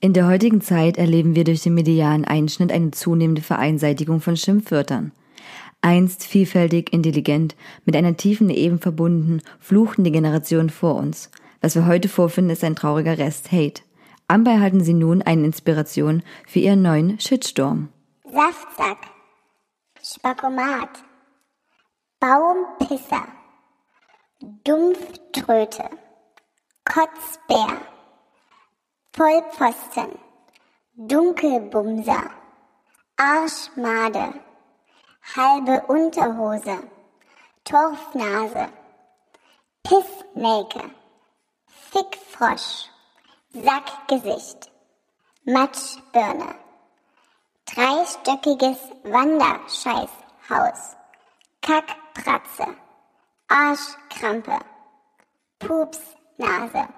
In der heutigen Zeit erleben wir durch den medialen Einschnitt eine zunehmende Vereinseitigung von Schimpfwörtern. Einst vielfältig, intelligent, mit einer tiefen Eben verbunden, fluchten die Generationen vor uns. Was wir heute vorfinden, ist ein trauriger Rest Hate. Anbei halten sie nun eine Inspiration für ihren neuen Shitstorm. Saftsack, Spakomat, Baumpisser, Dumpftröte, Kotzbär, Vollpfosten, Dunkelbumser, Arschmade, halbe Unterhose, Torfnase, Pissnelke, Fickfrosch, Sackgesicht, Matschbirne, dreistöckiges Wanderscheißhaus, Kackpratze, Arschkrampe, Pupsnase.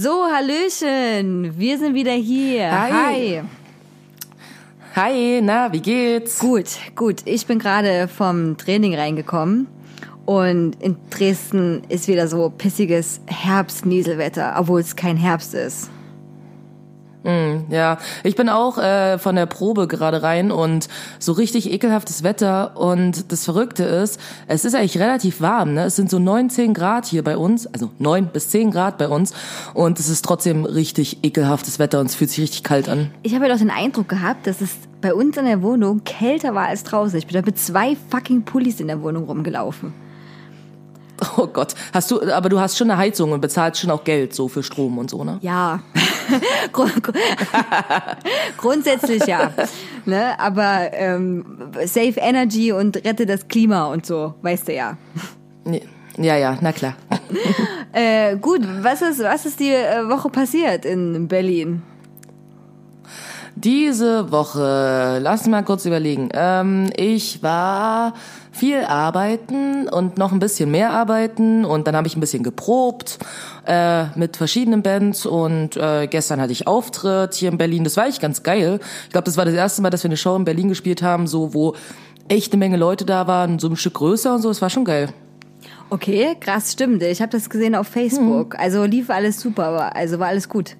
So, Hallöchen, wir sind wieder hier. Hi. Hi, na, wie geht's? Gut, gut. Ich bin gerade vom Training reingekommen und in Dresden ist wieder so pissiges Herbst-Nieselwetter, obwohl es kein Herbst ist. Mm, ja, ich bin auch äh, von der Probe gerade rein und so richtig ekelhaftes Wetter und das Verrückte ist, es ist eigentlich relativ warm, ne? Es sind so 19 Grad hier bei uns, also 9 bis 10 Grad bei uns und es ist trotzdem richtig ekelhaftes Wetter und es fühlt sich richtig kalt an. Ich habe ja doch den Eindruck gehabt, dass es bei uns in der Wohnung kälter war als draußen. Ich bin da mit zwei fucking Pullis in der Wohnung rumgelaufen. Oh Gott, hast du, aber du hast schon eine Heizung und bezahlst schon auch Geld so für Strom und so, ne? Ja. Grund- Grundsätzlich ja. Ne? Aber ähm, Save Energy und rette das Klima und so, weißt du ja. Ja, ja, na klar. Äh, gut, was ist, was ist die äh, Woche passiert in Berlin? Diese Woche, lass mal kurz überlegen. Ähm, ich war viel arbeiten und noch ein bisschen mehr arbeiten und dann habe ich ein bisschen geprobt äh, mit verschiedenen Bands und äh, gestern hatte ich Auftritt hier in Berlin. Das war echt ganz geil. Ich glaube, das war das erste Mal, dass wir eine Show in Berlin gespielt haben, so wo echt eine Menge Leute da waren, so ein Stück größer und so. Es war schon geil. Okay, krass, stimmt. Ich habe das gesehen auf Facebook. Also lief alles super, aber also war alles gut.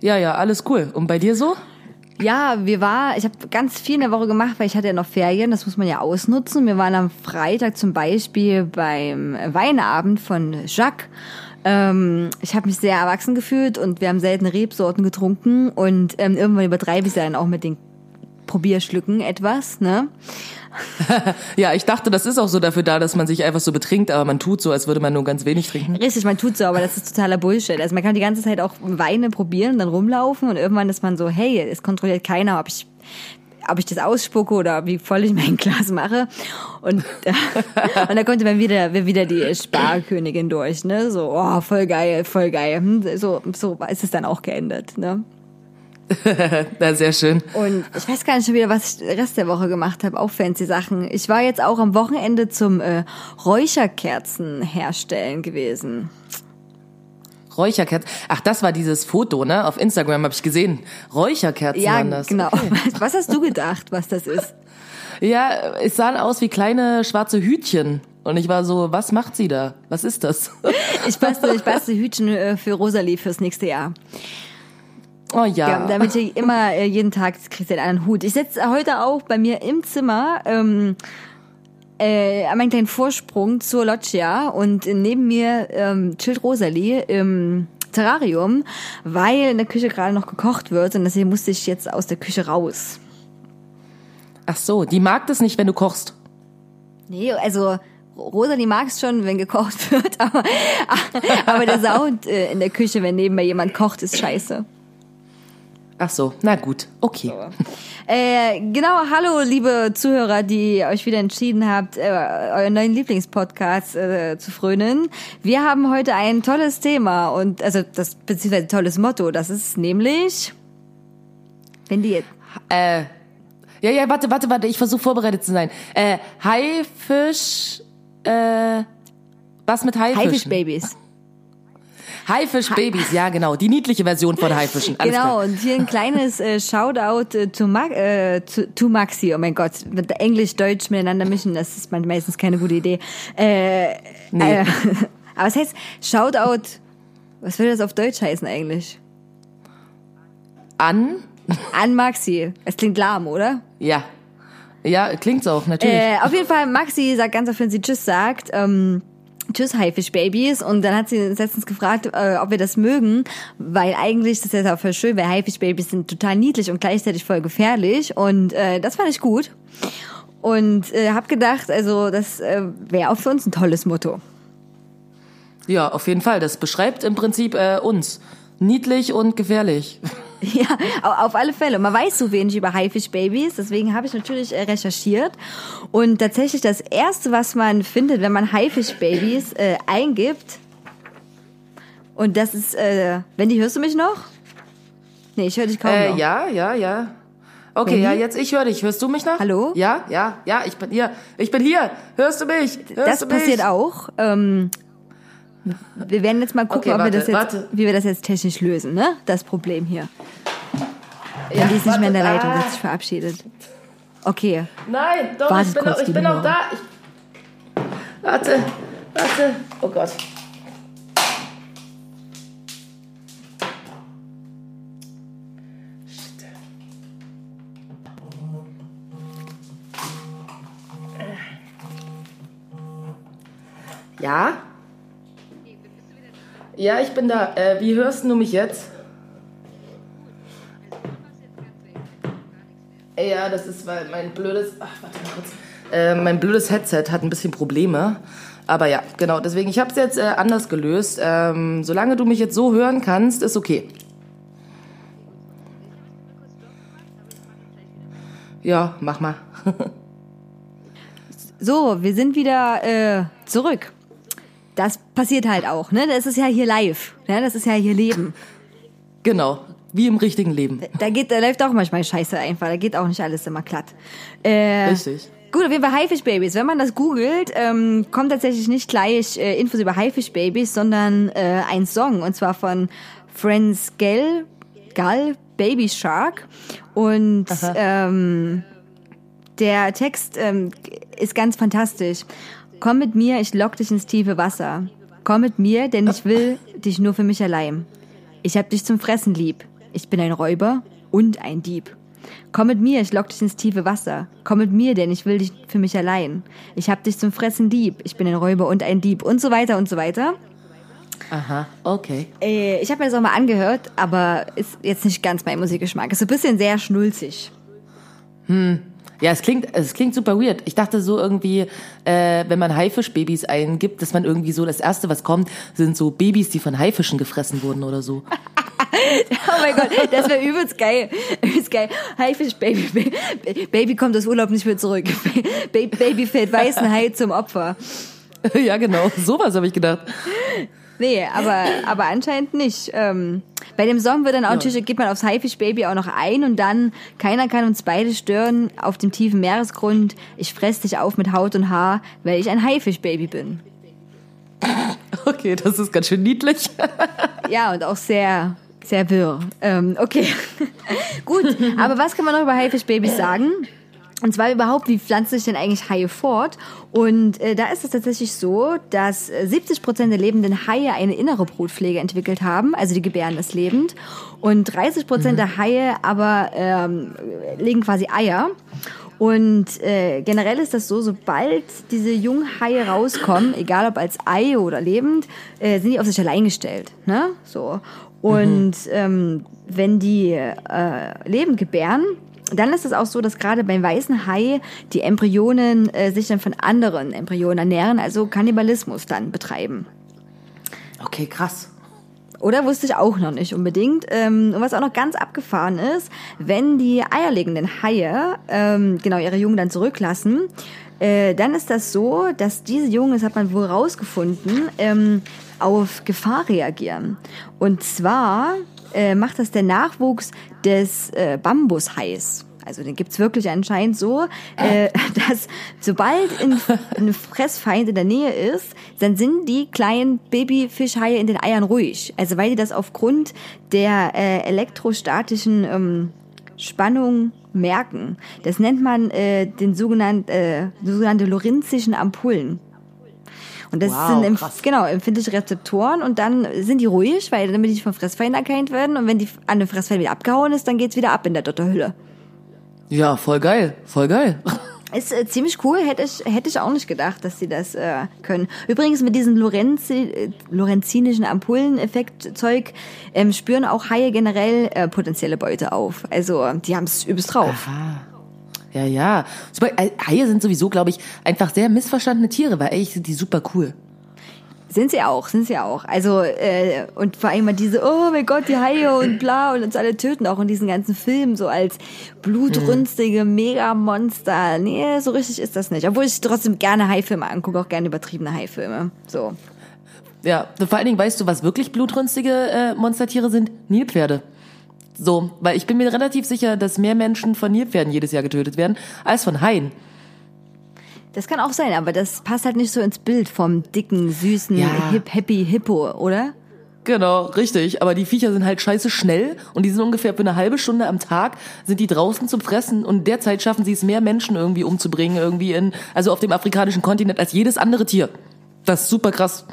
Ja, ja, alles cool. Und bei dir so? Ja, wir war, ich habe ganz viel in der Woche gemacht, weil ich hatte ja noch Ferien, das muss man ja ausnutzen. Wir waren am Freitag zum Beispiel beim Weinabend von Jacques. Ähm, ich habe mich sehr erwachsen gefühlt und wir haben selten Rebsorten getrunken und ähm, irgendwann übertreibe ich dann auch mit den Probierschlücken etwas, ne? Ja, ich dachte, das ist auch so dafür da, dass man sich einfach so betrinkt, aber man tut so, als würde man nur ganz wenig trinken. Richtig, man tut so, aber das ist totaler Bullshit. Also man kann die ganze Zeit auch Weine probieren, dann rumlaufen und irgendwann ist man so, hey, es kontrolliert keiner, ob ich ob ich das ausspucke oder wie voll ich mein Glas mache. Und, und da kommt dann wieder, wieder die Sparkönigin durch, ne? So, oh, voll geil, voll geil. Hm, So, so ist es dann auch geendet, ne? Na, sehr schön. Und ich weiß gar nicht schon wieder, was ich den Rest der Woche gemacht habe. Auch fancy Sachen. Ich war jetzt auch am Wochenende zum äh, Räucherkerzen herstellen gewesen. Räucherkerzen. Ach, das war dieses Foto, ne? Auf Instagram habe ich gesehen. Räucherkerzen Ja, waren das. genau. Was hast du gedacht, was das ist? Ja, es sahen aus wie kleine schwarze Hütchen. Und ich war so, was macht sie da? Was ist das? Ich bastel, ich bastel Hütchen äh, für Rosalie fürs nächste Jahr. Oh ja. Ja, damit ich immer äh, jeden Tag kriegt sie einen Hut. Ich setze heute auch bei mir im Zimmer ähm, äh, meinen kleinen Vorsprung zur Loggia und neben mir ähm, chillt Rosalie im Terrarium, weil in der Küche gerade noch gekocht wird und deswegen musste ich jetzt aus der Küche raus. Ach so, die mag das nicht, wenn du kochst. Nee, also Rosalie mag es schon, wenn gekocht wird, aber, aber der Sound äh, in der Küche, wenn nebenbei jemand kocht, ist scheiße. Ach so, na gut, okay. Äh, genau, hallo liebe Zuhörer, die euch wieder entschieden habt, äh, euren neuen Lieblingspodcast äh, zu frönen. Wir haben heute ein tolles Thema und also das beziehungsweise tolles Motto. Das ist nämlich, wenn die jetzt Äh, ja, ja, warte, warte, warte, ich versuche vorbereitet zu sein. Äh, Haifisch, äh, was mit Haifischen? Haifischbabys. Haifischbabys, ja genau, die niedliche Version von Haifischen. Alles Genau, klar. und hier ein kleines äh, Shoutout äh, to, Ma äh, to, to Maxi. Oh mein Gott, mit Englisch, Deutsch miteinander mischen, das ist meistens keine gute Idee. Äh, Nee. äh, aber es heißt Shoutout, was würde das auf Deutsch heißen eigentlich? An? An Maxi. Es klingt lahm, oder? Ja. Ja, klingt's auch, natürlich. Äh, auf jeden Fall, Maxi sagt ganz oft, wenn sie Tschüss sagt, ähm, Tschüss Haifischbabys und dann hat sie uns letztens gefragt, äh, ob wir das mögen, weil eigentlich, das ist ja auch voll schön, weil Haifischbabys sind total niedlich und gleichzeitig voll gefährlich und äh, das fand ich gut und äh, habe gedacht, also das äh, wäre auch für uns ein tolles Motto. Ja, auf jeden Fall. Das beschreibt im Prinzip äh, uns. Niedlich und gefährlich. Ja, au- auf alle Fälle. Man weiß so wenig über Haifischbabys, deswegen habe ich natürlich äh, recherchiert. Und tatsächlich das Erste, was man findet, wenn man Haifischbabys äh, eingibt, und das ist, äh, Wendy, hörst du mich noch? Nee, ich höre dich kaum Äh, noch. ja, ja, ja. Okay, Wendy? ja, jetzt ich höre dich. Hörst du mich noch? Hallo? Ja, ja, ja, ich bin hier. Ich bin hier. Hörst du mich? Hörst das du mich? passiert auch. Ähm, wir werden jetzt mal gucken, Okay, wir warte, das jetzt, warte. wie wir das jetzt technisch lösen, ne? Das Problem hier. Ja, Wendy ist nicht mehr in der warte. Leitung, Ah, hat sich verabschiedet. Okay. Nein, doch, Wartet ich bin, kurz, auch, ich bin auch da. Ich, warte, warte. Oh Gott. Shit. Ja? Ja, ich bin da. Äh, wie hörst du mich jetzt? Ja, das ist, weil mein blödes. Ach, warte mal kurz. Äh, mein blödes Headset hat ein bisschen Probleme. Aber ja, genau. Deswegen, ich habe es jetzt äh, anders gelöst. Ähm, solange du mich jetzt so hören kannst, ist okay. Ja, mach mal. So, wir sind wieder äh, zurück. Das passiert halt auch, ne? Das ist ja hier live, ne? Das ist ja hier Leben. Genau. Wie im richtigen Leben. Da geht, da läuft auch manchmal Scheiße einfach. Da geht auch nicht alles immer glatt. Äh, Richtig. Gut, auf jeden Fall Haifischbabys. Wenn man das googelt, ähm, kommt tatsächlich nicht gleich äh, Infos über Haifischbabys, sondern äh, ein Song und zwar von Franz Gell, Gall, Baby Shark und ähm, der Text ähm, ist ganz fantastisch. Komm mit mir, ich lock dich ins tiefe Wasser. Komm mit mir, denn ich will dich nur für mich allein. Ich hab dich zum Fressen lieb. Ich bin ein Räuber und ein Dieb. Komm mit mir, ich lock dich ins tiefe Wasser. Komm mit mir, denn ich will dich für mich allein. Ich hab dich zum Fressen lieb. Ich bin ein Räuber und ein Dieb und so weiter und so weiter. Aha, okay. Äh, ich habe mir das auch mal angehört, aber ist jetzt nicht ganz mein Musikgeschmack. Ist so ein bisschen sehr schnulzig. Ja, es klingt, es klingt super weird. Ich dachte so irgendwie, äh, wenn man Haifischbabys eingibt, dass man irgendwie so das erste, was kommt, sind so Babys, die von Haifischen gefressen wurden oder so. Oh mein Gott, das wäre übelst geil. Übelst geil. Haifisch, Baby, Baby, kommt aus Urlaub nicht mehr zurück. Baby, Baby fällt weißen Hai zum Opfer. ja, genau. Sowas habe ich gedacht. Nee, aber, aber anscheinend nicht. Ähm, bei dem Song wird dann auch natürlich, geht man aufs Haifisch-Baby auch noch ein und dann, keiner kann uns beide stören, auf dem tiefen Meeresgrund, ich fress dich auf mit Haut und Haar, weil ich ein Haifisch-Baby bin. Okay, das ist ganz schön niedlich. Ja, und auch sehr, sehr wirr. Ähm, okay. Gut, aber was kann man noch über Haifischbabys sagen? Und zwar überhaupt, wie pflanzen sich denn eigentlich Haie fort? Und äh, da ist es tatsächlich so, dass äh, 70 Prozent der lebenden Haie eine innere Brutpflege entwickelt haben, also die gebären es lebend. Und 30 Prozent der Haie aber ähm, legen quasi Eier. Und äh, generell ist das so, sobald diese jungen Haie rauskommen, egal ob als Ei oder lebend, äh, sind die auf sich allein gestellt. Ne? So. Und ähm, wenn die äh, lebend gebären, dann ist es auch so, dass gerade beim weißen Hai die Embryonen äh, sich dann von anderen Embryonen ernähren, also Kannibalismus dann betreiben. Okay, krass. Oder wusste ich auch noch nicht unbedingt. Ähm, und was auch noch ganz abgefahren ist, wenn die eierlegenden Haie ähm, genau ihre Jungen dann zurücklassen, äh, dann ist das so, dass diese Jungen, das hat man wohl rausgefunden, ähm, auf Gefahr reagieren. Und zwar äh, macht das der Nachwuchs des äh, Bambushais. Also den gibt's wirklich anscheinend so, äh, dass sobald ein, ein Fressfeind in der Nähe ist, dann sind die kleinen Babyfischhaie in den Eiern ruhig. Also weil die das aufgrund der äh, elektrostatischen ähm, Spannung merken. Das nennt man äh, den sogenannten, äh, sogenannte Lorenzischen Ampullen. Und das Wow, sind krass. genau empfindliche Rezeptoren und dann sind die ruhig, weil damit die nicht von Fressfeinden erkannt werden und wenn die an dem Fressfeind wieder abgehauen ist, dann geht's wieder ab in der Dotterhülle. Ja, voll geil, voll geil. Ist äh, ziemlich cool, hätte ich, hätte ich auch nicht gedacht, dass sie das äh, können. Übrigens mit diesem Lorenzi, äh, lorenzinischen Ampulleneffekt-Zeug ähm, spüren auch Haie generell äh, potenzielle Beute auf. Also die haben es übelst drauf. Ja, ja. Haie sind sowieso, glaube ich, einfach sehr missverstandene Tiere, weil eigentlich sind die super cool. Sind sie auch, sind sie auch. Also, äh, und vor allem mal diese, oh mein Gott, die Haie und bla und uns alle töten, auch in diesen ganzen Filmen, so als blutrünstige Megamonster. Nee, so richtig ist das nicht. Obwohl ich trotzdem gerne Haifilme angucke, auch gerne übertriebene Haifilme. So. Ja, vor allen Dingen weißt du, was wirklich blutrünstige äh, Monstertiere sind? Nilpferde. So, weil ich bin mir relativ sicher, dass mehr Menschen von Nilpferden jedes Jahr getötet werden, als von Haien. Das kann auch sein, aber das passt halt nicht so ins Bild vom dicken, süßen, Ja. hip, happy Hippo, oder? Genau, richtig. Aber die Viecher sind halt scheiße schnell und die sind ungefähr für eine halbe Stunde am Tag sind die draußen zum Fressen und derzeit schaffen sie es mehr Menschen irgendwie umzubringen, irgendwie in, also auf dem afrikanischen Kontinent als jedes andere Tier. Das ist super krass.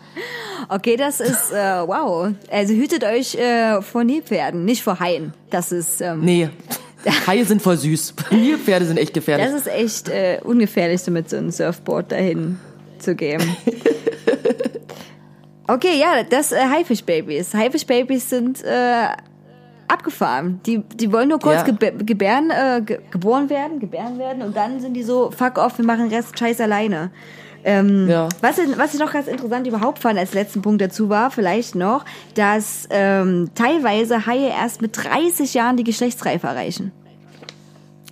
Okay, das ist, äh, wow. Also hütet euch äh, vor Nilpferden, nicht vor Haien. Das ist, ähm, Nee. Haie sind voll süß. Nilpferde sind echt gefährlich. das ist echt äh, ungefährlich, so mit so einem Surfboard dahin zu gehen. Okay, ja, das äh, Haifischbabys. Haifischbabys sind äh, abgefahren. Die, die wollen nur kurz Ja. gebe gebären, äh, ge geboren werden, gebären werden und dann sind die so, fuck off, wir machen den Rest scheiß alleine. Ähm, Ja. was, ich- was ich noch ganz interessant überhaupt fand als letzten Punkt dazu war, vielleicht noch, dass ähm, teilweise Haie erst mit 30 Jahren die Geschlechtsreife erreichen.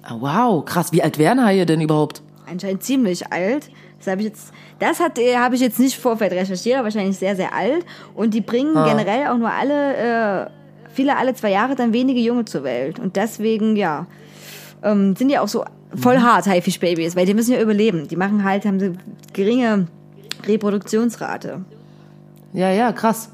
Ah, wow, krass. Wie alt wären Haie denn überhaupt? Anscheinend ziemlich alt. Das habe ich jetzt, das hat, äh, habe ich jetzt nicht vorfeld recherchiert, aber wahrscheinlich sehr, sehr alt. Und die bringen generell auch nur alle, äh, viele alle zwei Jahre dann wenige Junge zur Welt. Und deswegen, ja, ähm, sind die auch so voll hart Haifischbabys, weil die müssen ja überleben. Die machen halt, haben sie geringe Reproduktionsrate. Ja, ja, krass.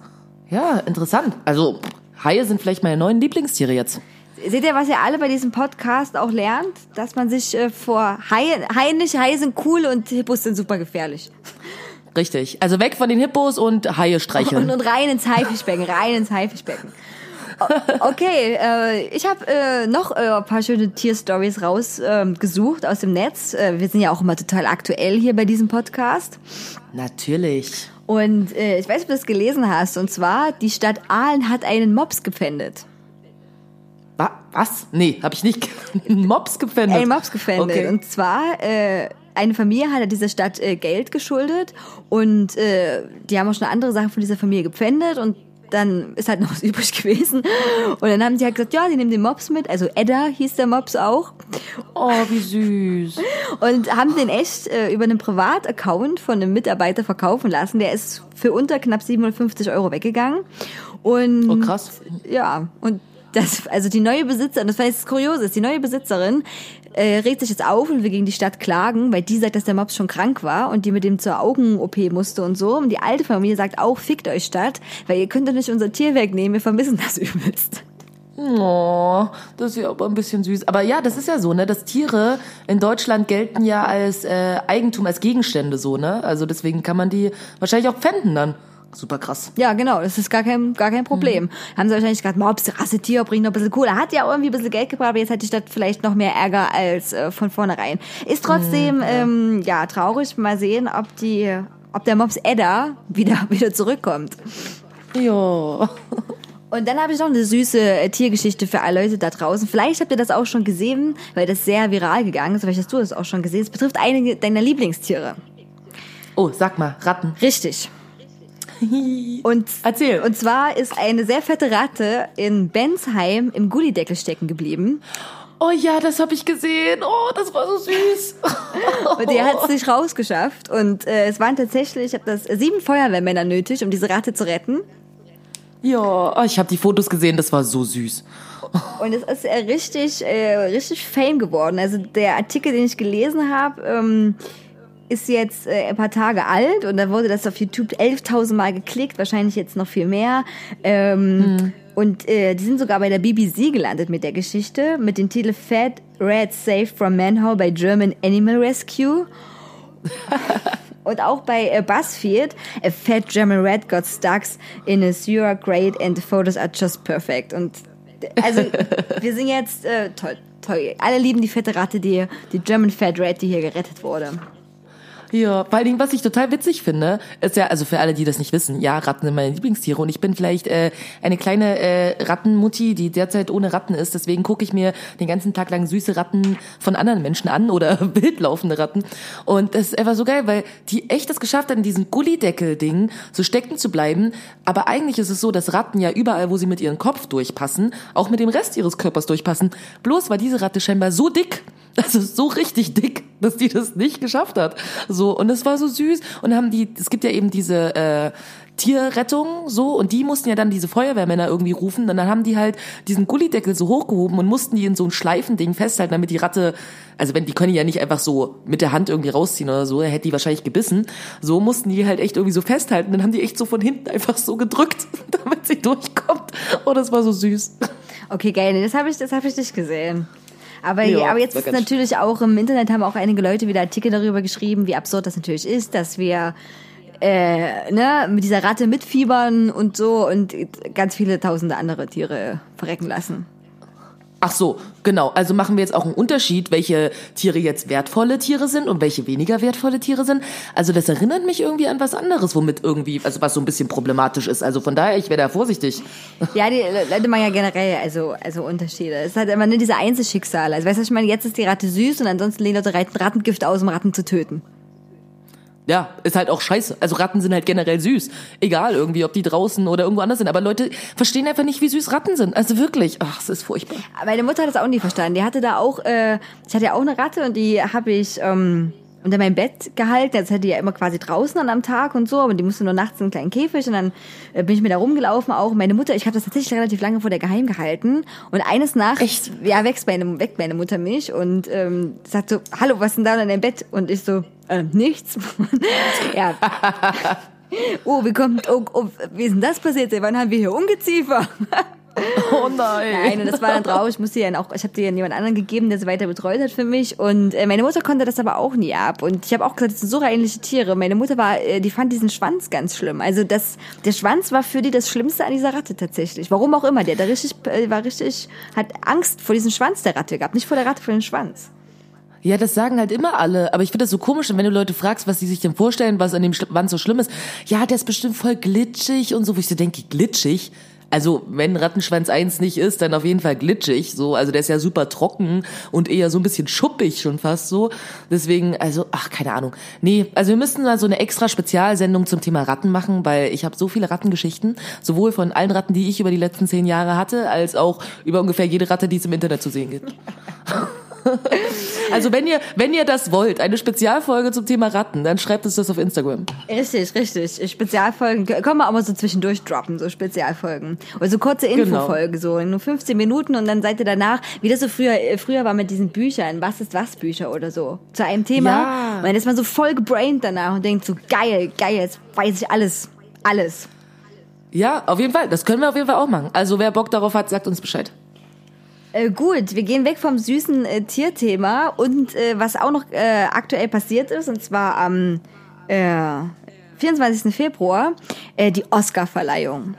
Ja, interessant. Also, Haie sind vielleicht meine neuen Lieblingstiere jetzt. Seht ihr, was ihr alle bei diesem Podcast auch lernt? Dass man sich äh, vor Haien, Haien nicht, Haie sind cool und Hippos sind super gefährlich. Richtig. Also weg von den Hippos und Haie streicheln. Und, und rein ins Haifischbecken, rein ins Haifischbecken. Okay, äh, ich habe äh, noch äh, ein paar schöne Tierstories rausgesucht aus dem Netz. Äh, wir sind ja auch immer total aktuell hier bei diesem Podcast. Natürlich. Und äh, ich weiß, ob du das gelesen hast. Und zwar, die Stadt Aalen hat einen Mops gepfändet. Wa was? Nee, hab ich nicht. Einen Mops gepfändet. Einen Mops gepfändet. Okay. Und zwar, äh, eine Familie hat dieser Stadt äh, Geld geschuldet. Und äh, die haben auch schon andere Sachen von dieser Familie gepfändet. Und dann ist halt noch was übrig gewesen. Und dann haben sie halt gesagt, ja, die nehmen den Mops mit. Also Edda hieß der Mops auch. Oh, wie süß. Und haben den echt äh, über einen Privataccount von einem Mitarbeiter verkaufen lassen. Der ist für unter knapp 750 Euro weggegangen. Und Oh, krass. ja, und das, also die neue Besitzerin, das war jetzt ist, die neue Besitzerin äh, regt sich jetzt auf und will gegen die Stadt klagen, weil die sagt, dass der Mops schon krank war und die mit dem zur Augen-OP musste und so. Und die alte Familie sagt auch, fickt euch Stadt, weil ihr könnt doch nicht unser Tier wegnehmen, wir vermissen das übelst. Oh, das ist ja aber ein bisschen süß. Aber ja, das ist ja so, ne? Dass Tiere in Deutschland gelten ja als äh, Eigentum, als Gegenstände so, ne? Also deswegen kann man die wahrscheinlich auch pfänden dann. Super krass. Ja, genau, das ist gar kein, gar kein Problem. Haben sie wahrscheinlich gerade, Mops, Rassetier, bringt noch ein bisschen cool. Er hat ja irgendwie ein bisschen Geld gebracht, aber jetzt hat die Stadt vielleicht noch mehr Ärger als äh, von vornherein. Ist trotzdem, ähm, ja, traurig. Mal sehen, ob die, ob der Mops Edda wieder, wieder zurückkommt. Ja. Und dann habe ich noch eine süße äh, Tiergeschichte für alle Leute da draußen. Vielleicht habt ihr das auch schon gesehen, weil das sehr viral gegangen ist. Vielleicht hast du das auch schon gesehen. Es betrifft einige deiner Lieblingstiere. Oh, sag mal, Ratten. Richtig. Und, Erzähl. Und zwar ist eine sehr fette Ratte in Bensheim im Gullideckel stecken geblieben. Oh ja, das habe ich gesehen. Oh, das war so süß. Und die hat es nicht rausgeschafft. Und äh, es waren tatsächlich, ich habe das sieben Feuerwehrmänner nötig, um diese Ratte zu retten. Ja, oh, ich habe die Fotos gesehen, das war so süß. Und es ist äh, richtig, äh, richtig Fame geworden. Also der Artikel, den ich gelesen habe, ähm, ist jetzt äh, ein paar Tage alt und da wurde das auf YouTube 11.000 Mal geklickt, wahrscheinlich jetzt noch viel mehr. Ähm, Und äh, die sind sogar bei der BBC gelandet mit der Geschichte, mit dem Titel Fat Rat Saved from Manhole by German Animal Rescue. Und auch bei äh, BuzzFeed, a fat German rat got stuck in a sewer grate and the photos are just perfect. Und also wir sind jetzt äh, toll, toll. Alle lieben die fette Ratte, die, die German Fat Rat, die hier gerettet wurde. Ja, vor allen Dingen, was ich total witzig finde, ist ja, also für alle, die das nicht wissen, ja, Ratten sind meine Lieblingstiere und ich bin vielleicht äh, eine kleine äh, Rattenmutti, die derzeit ohne Ratten ist. Deswegen gucke ich mir den ganzen Tag lang süße Ratten von anderen Menschen an oder wildlaufende Ratten. Und das ist einfach so geil, weil die echt das geschafft hat, in diesem Gullideckel-Ding so stecken zu bleiben. Aber eigentlich ist es so, dass Ratten ja überall, wo sie mit ihrem Kopf durchpassen, auch mit dem Rest ihres Körpers durchpassen. Bloß war diese Ratte scheinbar so dick, also so richtig dick, dass die das nicht geschafft hat. So und es war so süß und haben die es gibt ja eben diese äh, Tierrettung so und die mussten ja dann diese Feuerwehrmänner irgendwie rufen und dann haben die halt diesen Gullideckel so hochgehoben und mussten die in so ein Schleifending festhalten, damit die Ratte also wenn die können ja nicht einfach so mit der Hand irgendwie rausziehen oder so, dann hätte die wahrscheinlich gebissen. So mussten die halt echt irgendwie so festhalten, dann haben die echt so von hinten einfach so gedrückt, damit sie durchkommt. Oh, das war so süß. Okay, geil. Das habe ich, das habe ich nicht gesehen. Aber, Ja, aber jetzt ist natürlich auch im Internet haben auch einige Leute wieder Artikel darüber geschrieben, wie absurd das natürlich ist, dass wir äh, ne, mit dieser Ratte mitfiebern und so und ganz viele tausende andere Tiere verrecken lassen. Ach so, genau. Also machen wir jetzt auch einen Unterschied, welche Tiere jetzt wertvolle Tiere sind und welche weniger wertvolle Tiere sind. Also das erinnert mich irgendwie an was anderes, womit irgendwie, also was so ein bisschen problematisch ist. Also von daher, ich wäre da vorsichtig. Ja, die Leute machen ja generell also, also Unterschiede. Es ist halt immer nur diese Einzelschicksale. Also weißt du, ich meine, jetzt ist die Ratte süß und ansonsten lehnen Leute Ratten- Rattengift aus, um Ratten zu töten. Ja, ist halt auch scheiße. Also Ratten sind halt generell süß. Egal irgendwie, ob die draußen oder irgendwo anders sind. Aber Leute verstehen einfach nicht, wie süß Ratten sind. Also wirklich. Ach, es ist furchtbar. Meine Mutter hat das auch nie verstanden. Die hatte da auch, äh, ich hatte ja auch eine Ratte und die habe ich ähm, unter mein Bett gehalten. Jetzt hatte die ja immer quasi draußen dann am Tag und so, aber die musste nur nachts in einen kleinen Käfig und dann äh, bin ich mir da rumgelaufen. Auch meine Mutter, ich habe das tatsächlich relativ lange vor der geheim gehalten. Und eines Nachts, Echt? ja, wächst meine, weckt meine Mutter mich und ähm, sagt so, hallo, was ist denn da in deinem Bett? Und ich so, äh, nichts. ja. Oh, wie kommt, oh, oh, wie ist denn das passiert? Wann haben wir hier Ungeziefer? Oh nein. Nein, und das war dann traurig. Ich musste dann auch, ich habe die dann jemand anderen gegeben, der sie weiter betreut hat für mich. Und äh, meine Mutter konnte das aber auch nie ab. Und ich habe auch gesagt, das sind so ähnliche Tiere. Meine Mutter war, äh, die fand diesen Schwanz ganz schlimm. Also das, der Schwanz war für die das Schlimmste an dieser Ratte tatsächlich. Warum auch immer. Der, der richtig, äh, war richtig, hat Angst vor diesem Schwanz der Ratte gehabt, nicht vor der Ratte, vor dem Schwanz. Ja, das sagen halt immer alle. Aber ich finde das so komisch, wenn du Leute fragst, was sie sich denn vorstellen, was an dem Schwanz so schlimm ist. Ja, der ist bestimmt voll glitschig und so, wo ich so denke, glitschig? Also, wenn Rattenschwanz 1 nicht ist, dann auf jeden Fall glitschig, so. Also, der ist ja super trocken und eher so ein bisschen schuppig schon fast so. Deswegen, also, ach, keine Ahnung. Nee, also wir müssten mal so eine extra Spezialsendung zum Thema Ratten machen, weil ich habe so viele Rattengeschichten, sowohl von allen Ratten, die ich über die letzten zehn Jahre hatte, als auch über ungefähr jede Ratte, die es im Internet zu sehen gibt. Also wenn ihr, wenn ihr das wollt, eine Spezialfolge zum Thema Ratten, dann schreibt uns das auf Instagram. Richtig, richtig. Spezialfolgen können wir auch mal so zwischendurch droppen, so Spezialfolgen. Oder so kurze Genau. Infofolge, so nur 15 Minuten und dann seid ihr danach, wie das so früher, äh, früher war mit diesen Büchern, was ist was Bücher oder so, zu einem Thema. Ja. Und dann ist man so voll gebraint danach und denkt so, geil, geil, jetzt weiß ich alles, alles. Ja, auf jeden Fall. Das können wir auf jeden Fall auch machen. Also wer Bock darauf hat, sagt uns Bescheid. Äh, gut, wir gehen weg vom süßen äh, Tierthema und äh, was auch noch äh, aktuell passiert ist, und zwar am äh, 24. Februar, äh, die Oscar-Verleihung.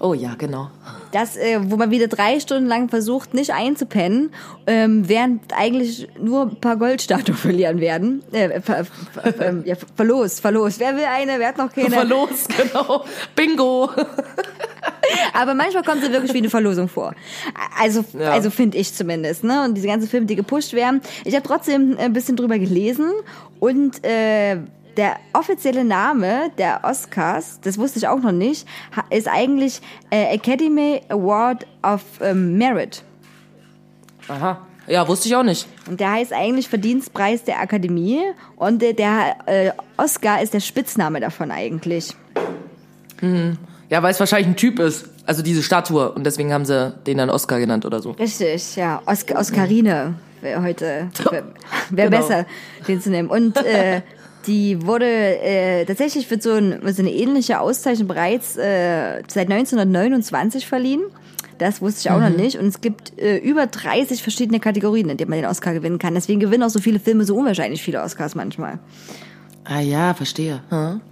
Oh ja, genau. Das, äh, wo man wieder drei Stunden lang versucht, nicht einzupennen, ähm, während eigentlich nur ein paar Goldstatuen verlieren werden. Äh, ver, ver, ähm, ja, verlost, verlost. Wer will eine? Wer hat noch keine? Verlos, genau. Bingo. Aber manchmal kommt sie wirklich wie eine Verlosung vor. Also, Ja. also finde ich zumindest. Ne? Und diese ganzen Filme, die gepusht werden. Ich habe trotzdem ein bisschen drüber gelesen und äh, der offizielle Name der Oscars, das wusste ich auch noch nicht, ist eigentlich äh, Academy Award of ähm, Merit. Aha. Ja, wusste ich auch nicht. Und der heißt eigentlich Verdienstpreis der Akademie und der, der äh, Oscar ist der Spitzname davon eigentlich. Ja, weil es wahrscheinlich ein Typ ist. Also diese Statue. Und deswegen haben sie den dann Oscar genannt oder so. Richtig, ja. Os Oscarine wäre heute wäre wär Genau. besser, den zu nehmen. Und äh, die wurde äh, tatsächlich wird so, ein, so eine ähnliche Auszeichnung bereits äh, seit 1929 verliehen. Das wusste ich auch noch nicht. Und es gibt äh, über 30 verschiedene Kategorien, in denen man den Oscar gewinnen kann. Deswegen gewinnen auch so viele Filme so unwahrscheinlich viele Oscars manchmal. Ah ja, verstehe. Hm.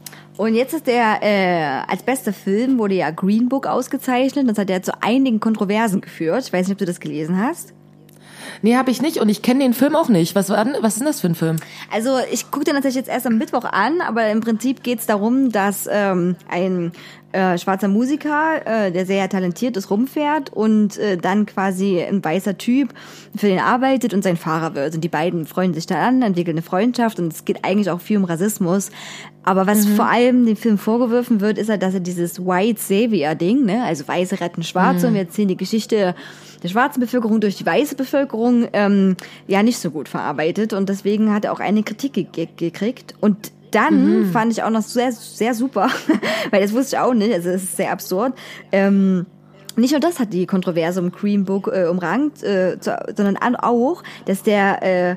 Und jetzt ist der, äh, als bester Film wurde ja Green Book ausgezeichnet. Das hat ja zu einigen Kontroversen geführt. Ich weiß nicht, ob du das gelesen hast. Nee, habe ich nicht. Und ich kenne den Film auch nicht. Was, war, was ist denn das für ein Film? Also ich gucke den natürlich jetzt erst am Mittwoch an, aber im Prinzip geht es darum, dass ähm, ein äh, schwarzer Musiker, äh, der sehr talentiert ist, rumfährt und äh, dann quasi ein weißer Typ für den arbeitet und sein Fahrer wird. Und die beiden freunden sich dann an, entwickeln eine Freundschaft und es geht eigentlich auch viel um Rassismus. Aber was vor allem dem Film vorgeworfen wird, ist halt, dass er dieses White Savior-Ding, ne, also Weiße retten Schwarze und wir erzählen die Geschichte der schwarzen Bevölkerung durch die weiße Bevölkerung ähm, ja nicht so gut verarbeitet und deswegen hat er auch eine Kritik ge gekriegt und dann fand ich auch noch sehr sehr super, weil das wusste ich auch nicht, also es ist sehr absurd. Ähm, nicht nur das hat die Kontroverse um Green Book äh, umrankt, äh, zu, sondern auch, dass der äh,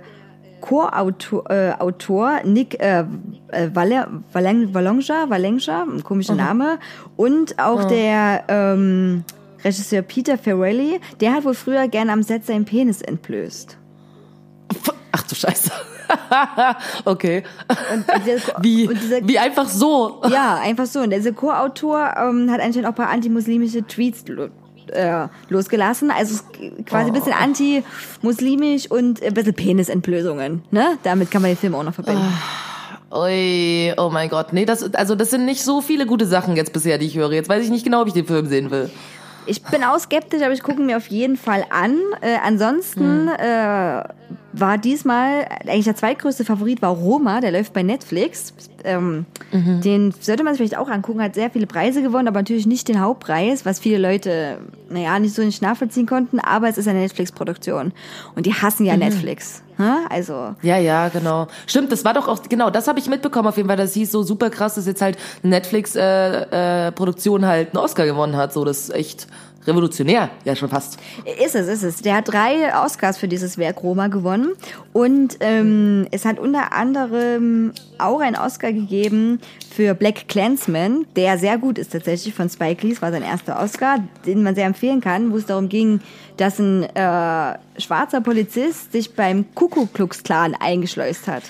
Co-Autor äh, Autor Nick äh, äh, Valen- Valencia, Valencia, ein komischer Name, und auch der ähm, Regisseur Peter Farrelly, der hat wohl früher gerne am Set seinen Penis entblößt. Ach du Scheiße. okay. Und Wie, und dieser, wie einfach so. Ja, einfach so. Und dieser Co-Autor ähm, hat anscheinend auch ein paar antimuslimische Tweets äh, losgelassen. Also quasi ein bisschen anti-muslimisch und ein bisschen Penisentblößungen. Ne? Damit kann man den Film auch noch verbinden. Ui, oh mein Gott. Nee, das, also das sind nicht so viele gute Sachen jetzt bisher, die ich höre. Jetzt weiß ich nicht genau, ob ich den Film sehen will. Ich bin auch skeptisch, aber ich gucke ihn mir auf jeden Fall an. Äh, ansonsten äh, war diesmal eigentlich der zweitgrößte Favorit war Roma, der läuft bei Netflix. Ähm, Den sollte man sich vielleicht auch angucken, hat sehr viele Preise gewonnen, aber natürlich nicht den Hauptpreis, was viele Leute, naja, nicht so nicht nachvollziehen konnten, aber es ist eine Netflix-Produktion. Und die hassen ja Netflix. Hä? Also, Ja, ja, genau. Stimmt, das war doch auch, genau, das habe ich mitbekommen auf jeden Fall, dass hieß so super krass, dass jetzt halt Netflix-Produktion äh, Produktion halt einen Oscar gewonnen hat. So, das ist echt revolutionär, ja schon fast. Ist es, ist es. Der hat drei Oscars für dieses Werk Roma gewonnen. Und ähm, es hat unter anderem auch einen Oscar gegeben für Black Clansman, der sehr gut ist tatsächlich von Spike Lee. Es war sein erster Oscar, den man sehr empfehlen kann, wo es darum ging, dass ein äh, schwarzer Polizist sich beim Ku Klux Klan eingeschleust hat.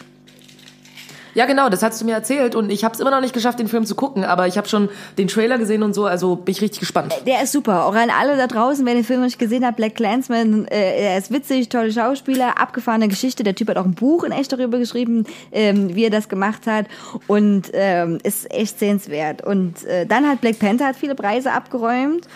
Ja, genau, das hast du mir erzählt und ich habe es immer noch nicht geschafft, den Film zu gucken, aber ich habe schon den Trailer gesehen und so, also bin ich richtig gespannt. Der ist super. Auch an alle da draußen, wer den Film noch nicht gesehen hat, Black Clansman, äh, er ist witzig, tolle Schauspieler, abgefahrene Geschichte. Der Typ hat auch ein Buch in echt darüber geschrieben, ähm, wie er das gemacht hat und ähm, ist echt sehenswert. Und äh, dann hat Black Panther hat viele Preise abgeräumt.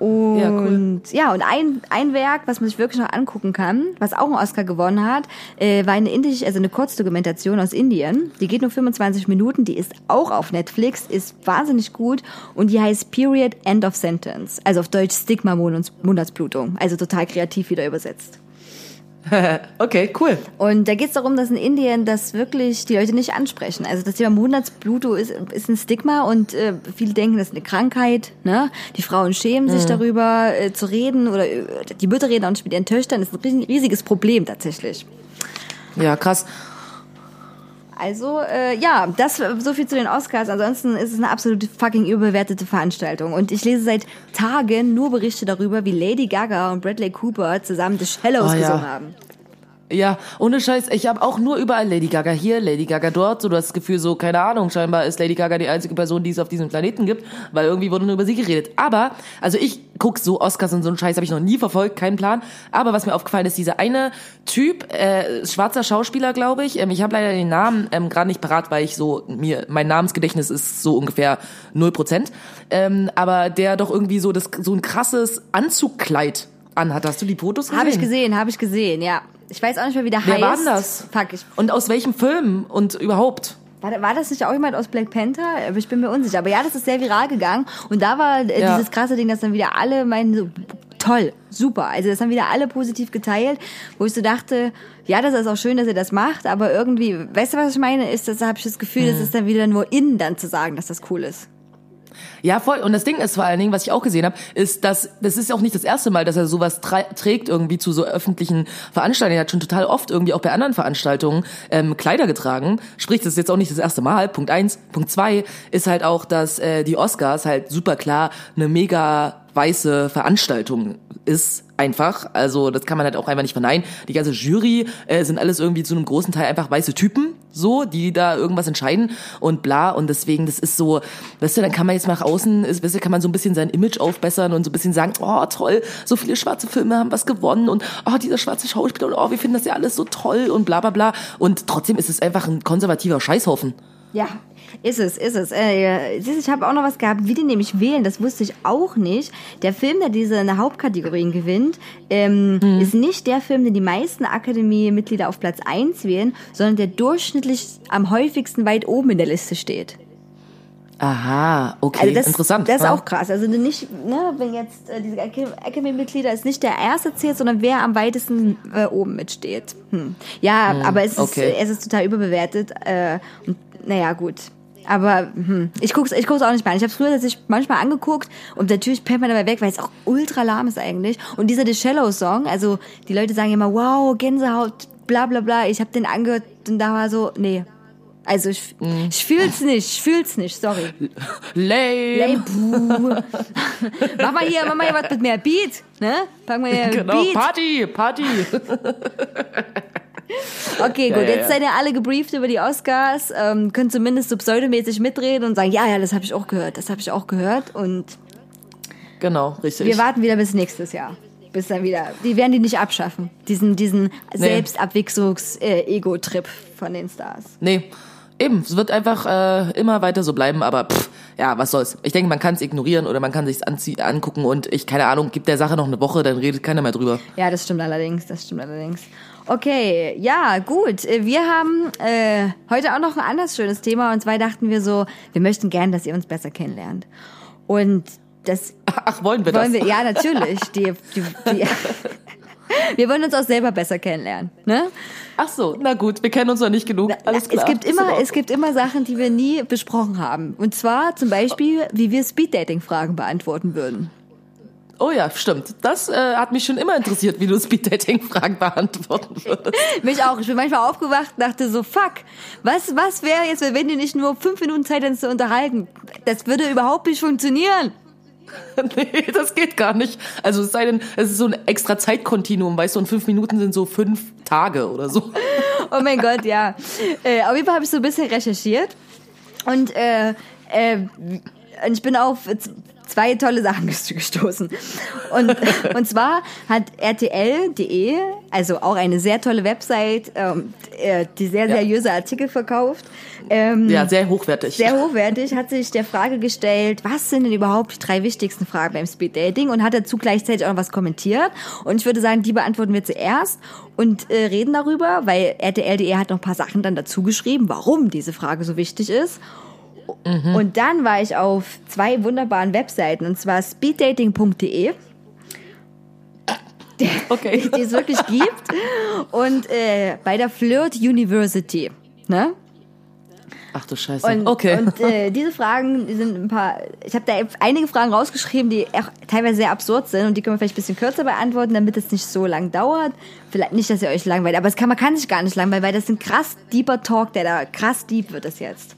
Und Ja, cool. ja, und ein, ein Werk, was man sich wirklich noch angucken kann, was auch einen Oscar gewonnen hat, äh, war eine indische, also eine Kurzdokumentation aus Indien. Die geht nur 25 Minuten, die ist auch auf Netflix, ist wahnsinnig gut und die heißt Period End of Sentence. Also auf Deutsch Stigma Monats- Monatsblutung. Also total kreativ wieder übersetzt. Okay, cool. Und da geht es darum, dass in Indien das wirklich die Leute nicht ansprechen. Also das Thema Monatsblutung ist, ist ein Stigma und äh, viele denken, das ist eine Krankheit. Ne? Die Frauen schämen sich darüber äh, zu reden oder äh, die Mütter reden auch nicht mit ihren Töchtern. Das ist ein ries- riesiges Problem tatsächlich. Ja, krass. Also äh, ja, das so viel zu den Oscars. Ansonsten ist es eine absolut fucking überbewertete Veranstaltung. Und ich lese seit Tagen nur Berichte darüber, wie Lady Gaga und Bradley Cooper zusammen The Shallows Oh, ja. gesungen haben. Ja, ohne Scheiß, ich habe auch nur überall Lady Gaga hier, Lady Gaga dort. So, du hast das Gefühl, so, keine Ahnung, scheinbar ist Lady Gaga die einzige Person, die es auf diesem Planeten gibt, weil irgendwie wurde nur über sie geredet. Aber, also ich guck so Oscars und so einen Scheiß habe ich noch nie verfolgt, keinen Plan. Aber was mir aufgefallen ist, dieser eine Typ, äh, schwarzer Schauspieler, glaube ich, ähm, ich habe leider den Namen ähm, gerade nicht parat, weil ich so, mir, mein Namensgedächtnis ist so ungefähr 0%. Ähm, aber der doch irgendwie so, das, so ein krasses Anzugkleid anhat. Hast du die Fotos gesehen? Habe ich gesehen, habe ich gesehen, ja. Ich weiß auch nicht mehr, wie der Wer heißt. war denn das? Fuck, ich Und aus welchem Film und überhaupt? War, war das nicht auch jemand aus Black Panther? Aber ich bin mir unsicher. Aber ja, das ist sehr viral gegangen. Und da war äh, Ja. dieses krasse Ding, dass dann wieder alle meinen, so, toll, super. Also das haben wieder alle positiv geteilt, wo ich so dachte, ja, das ist auch schön, dass ihr das macht, aber irgendwie, weißt du, was ich meine? Ist, das habe ich das Gefühl, Mhm. das ist dann wieder nur innen dann zu sagen, dass das cool ist. Ja, voll. Und das Ding ist vor allen Dingen, was ich auch gesehen habe, ist, dass das ist auch nicht das erste Mal, dass er sowas trägt irgendwie zu so öffentlichen Veranstaltungen. Er hat schon total oft irgendwie auch bei anderen Veranstaltungen ähm, Kleider getragen. Sprich, das ist jetzt auch nicht das erste Mal. Punkt eins. Punkt zwei ist halt auch, dass äh, die Oscars halt super klar eine mega weiße Veranstaltung ist einfach. Also das kann man halt auch einfach nicht verneinen. Die ganze Jury äh, sind alles irgendwie zu einem großen Teil einfach weiße Typen, so, die da irgendwas entscheiden und bla. Und deswegen, das ist so, weißt du, dann kann man jetzt nach außen, ist, weißt du, kann man so ein bisschen sein Image aufbessern und so ein bisschen sagen, oh toll, so viele schwarze Filme haben was gewonnen und oh, dieser schwarze Schauspieler und oh, wir finden das ja alles so toll und bla bla bla. Und trotzdem ist es einfach ein konservativer Scheißhaufen. Ja, ist es, ist es. Äh, ich habe auch noch was gehabt, wie die nämlich wählen, das wusste ich auch nicht. Der Film, der diese Hauptkategorien gewinnt, ähm, ist nicht der Film, den die meisten Akademie-Mitglieder auf Platz 1 wählen, sondern der durchschnittlich am häufigsten weit oben in der Liste steht. Aha, okay, Also das, interessant. Das ist ja. auch krass. Also nicht, ne, wenn jetzt äh, diese Academy-Mitglieder ist nicht der erste zählt, sondern wer am weitesten äh, oben mitsteht. Hm. Ja, aber es ist, okay. es ist total überbewertet. Äh, und, naja, gut. Aber hm, ich guck's, ich guck's auch nicht mehr an. Ich habe früher tatsächlich manchmal angeguckt und natürlich pennt man dabei weg, weil es auch ultra lahm ist eigentlich. Und dieser The Shallow Song, also die Leute sagen immer, wow, Gänsehaut, bla bla bla. Ich habe den angehört und da war so, nee. Also ich, Mhm. ich fühl's nicht, ich fühl's nicht, sorry. Lame. Buh. mach mal hier, mach mal hier was mit mehr Beat, ne? Pack mal hier Genau, Beat. Party, Party. Okay, gut, Ja, ja, jetzt ja. seid ihr alle gebrieft über die Oscars, ähm, könnt zumindest so pseudomäßig mitreden und sagen, ja, ja, das habe ich auch gehört, das habe ich auch gehört und Genau, richtig. wir warten wieder bis nächstes Jahr. Bis dann wieder. Die werden die nicht abschaffen. Diesen, diesen Selbstabwechslungs-Ego-Trip von den Stars. Nee, eben, es wird einfach äh, immer weiter so bleiben, aber pff, ja, was soll's. Ich denke, man kann es ignorieren oder man kann sich's angucken und ich, keine Ahnung, gibt der Sache noch eine Woche, dann redet keiner mehr drüber. Ja, das stimmt allerdings, das stimmt allerdings. Okay, ja, gut. Äh, Wir haben äh, heute auch noch ein anderes schönes Thema und zwar dachten wir so, wir möchten gern, dass ihr uns besser kennenlernt. Und das Ach, wollen wir wollen das? wir, ja, natürlich. Die, die, die, wir wollen uns auch selber besser kennenlernen, ne? Ach so, na gut, wir kennen uns noch nicht genug. Alles klar. Es gibt immer, es gibt immer Sachen, die wir nie besprochen haben. Und zwar zum Beispiel, wie wir Speeddating-Fragen beantworten würden. Oh ja, stimmt. Das äh, hat mich schon immer interessiert, wie du Speed-Dating-Fragen beantworten würdest. Mich auch. Ich bin manchmal aufgewacht und dachte so, fuck, was, was wäre jetzt, wenn die nicht nur fünf Minuten Zeit hätten, uns zu unterhalten? Das würde überhaupt nicht funktionieren. nee, das geht gar nicht. Also es sei denn, es ist so ein extra Zeitkontinuum, weißt du, und fünf Minuten sind so fünf Tage oder so. Oh mein Gott, ja. Äh, auf jeden Fall habe ich so ein bisschen recherchiert und äh, äh, ich bin auf zwei tolle Sachen gest- gestoßen. Und, und zwar hat RTL.de, also auch eine sehr tolle Website, ähm, äh, die sehr Ja. seriöse Artikel verkauft, ähm, Ja, sehr hochwertig. sehr hochwertig, hat sich der Frage gestellt, was sind denn überhaupt die drei wichtigsten Fragen beim Speeddating und hat dazu gleichzeitig auch noch was kommentiert. Und ich würde sagen, die beantworten wir zuerst und äh, reden darüber, weil RTL.de hat noch ein paar Sachen dann dazu geschrieben, warum diese Frage so wichtig ist. Und dann war ich auf zwei wunderbaren Webseiten, und zwar speeddating.de, Okay. die es wirklich gibt, und äh, bei der Flirt University. Ne? Ach du Scheiße. Und, okay. und äh, diese Fragen die sind ein paar. Ich habe da einige Fragen rausgeschrieben, die auch teilweise sehr absurd sind und die können wir vielleicht ein bisschen kürzer beantworten, damit es nicht so lang dauert. Vielleicht nicht, dass ihr euch langweilt, aber es kann, man kann sich gar nicht langweilen, weil das ist ein krass deeper Talk, der da krass deep wird es jetzt.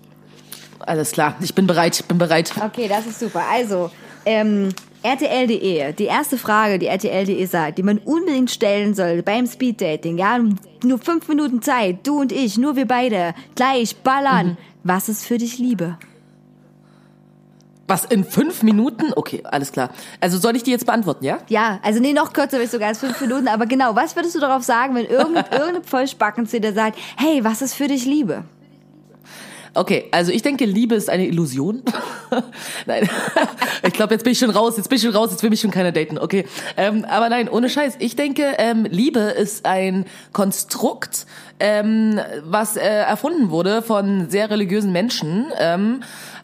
Alles klar, ich bin bereit, ich bin bereit. Okay, das ist super. Also, ähm, RTL.de, die erste Frage, die RTL.de sagt, die man unbedingt stellen soll beim Speeddating, ja, nur fünf Minuten Zeit, du und ich, nur wir beide, gleich, ballern. Was ist für dich Liebe? Was, in fünf Minuten? Okay, alles klar. Also soll ich die jetzt beantworten, ja? Ja, also nee, noch kürzer will ich sogar als fünf Minuten, aber genau, was würdest du darauf sagen, wenn irgend, irgendeine Vollspacken zu dir sagt, hey, was ist für dich Liebe? Okay, also ich denke, Liebe ist eine Illusion. nein, ich glaube, jetzt bin ich schon raus, jetzt bin ich schon raus, jetzt will mich schon keiner daten. Okay, ähm, aber nein, ohne Scheiß. Ich denke, ähm, Liebe ist ein Konstrukt, ähm, was äh, erfunden wurde von sehr religiösen Menschen. Ähm,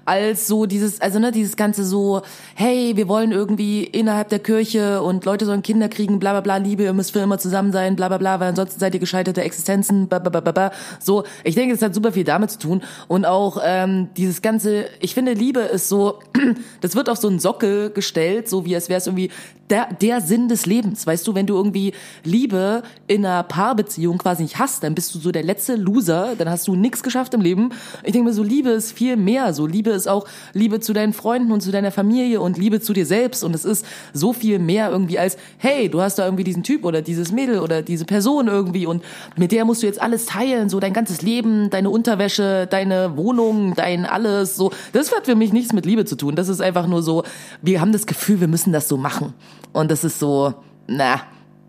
als so dieses, also ne, dieses ganze so, hey, wir wollen irgendwie innerhalb der Kirche und Leute sollen Kinder kriegen, bla bla bla, Liebe, ihr müsst für immer zusammen sein, bla bla bla, weil ansonsten seid ihr gescheiterte Existenzen, bla bla bla bla. bla. So, ich denke, es hat super viel damit zu tun. Und auch ähm, dieses ganze, ich finde, Liebe ist so, das wird auf so einen Sockel gestellt, so wie es wäre es irgendwie der, der Sinn des Lebens. Weißt du, wenn du irgendwie Liebe in einer Paarbeziehung quasi nicht hast, dann bist du so der letzte Loser, dann hast du nichts geschafft im Leben. Ich denke mir so, Liebe ist viel mehr. So, Liebe ist auch Liebe zu deinen Freunden und zu deiner Familie und Liebe zu dir selbst. Und es ist so viel mehr irgendwie als, hey, du hast da irgendwie diesen Typ oder dieses Mädel oder diese Person irgendwie und mit der musst du jetzt alles teilen, so dein ganzes Leben, deine Unterwäsche, deine Wohnung, dein alles, so. Das hat für mich nichts mit Liebe zu tun. Das ist einfach nur so, wir haben das Gefühl, wir müssen das so machen. Und das ist so, na,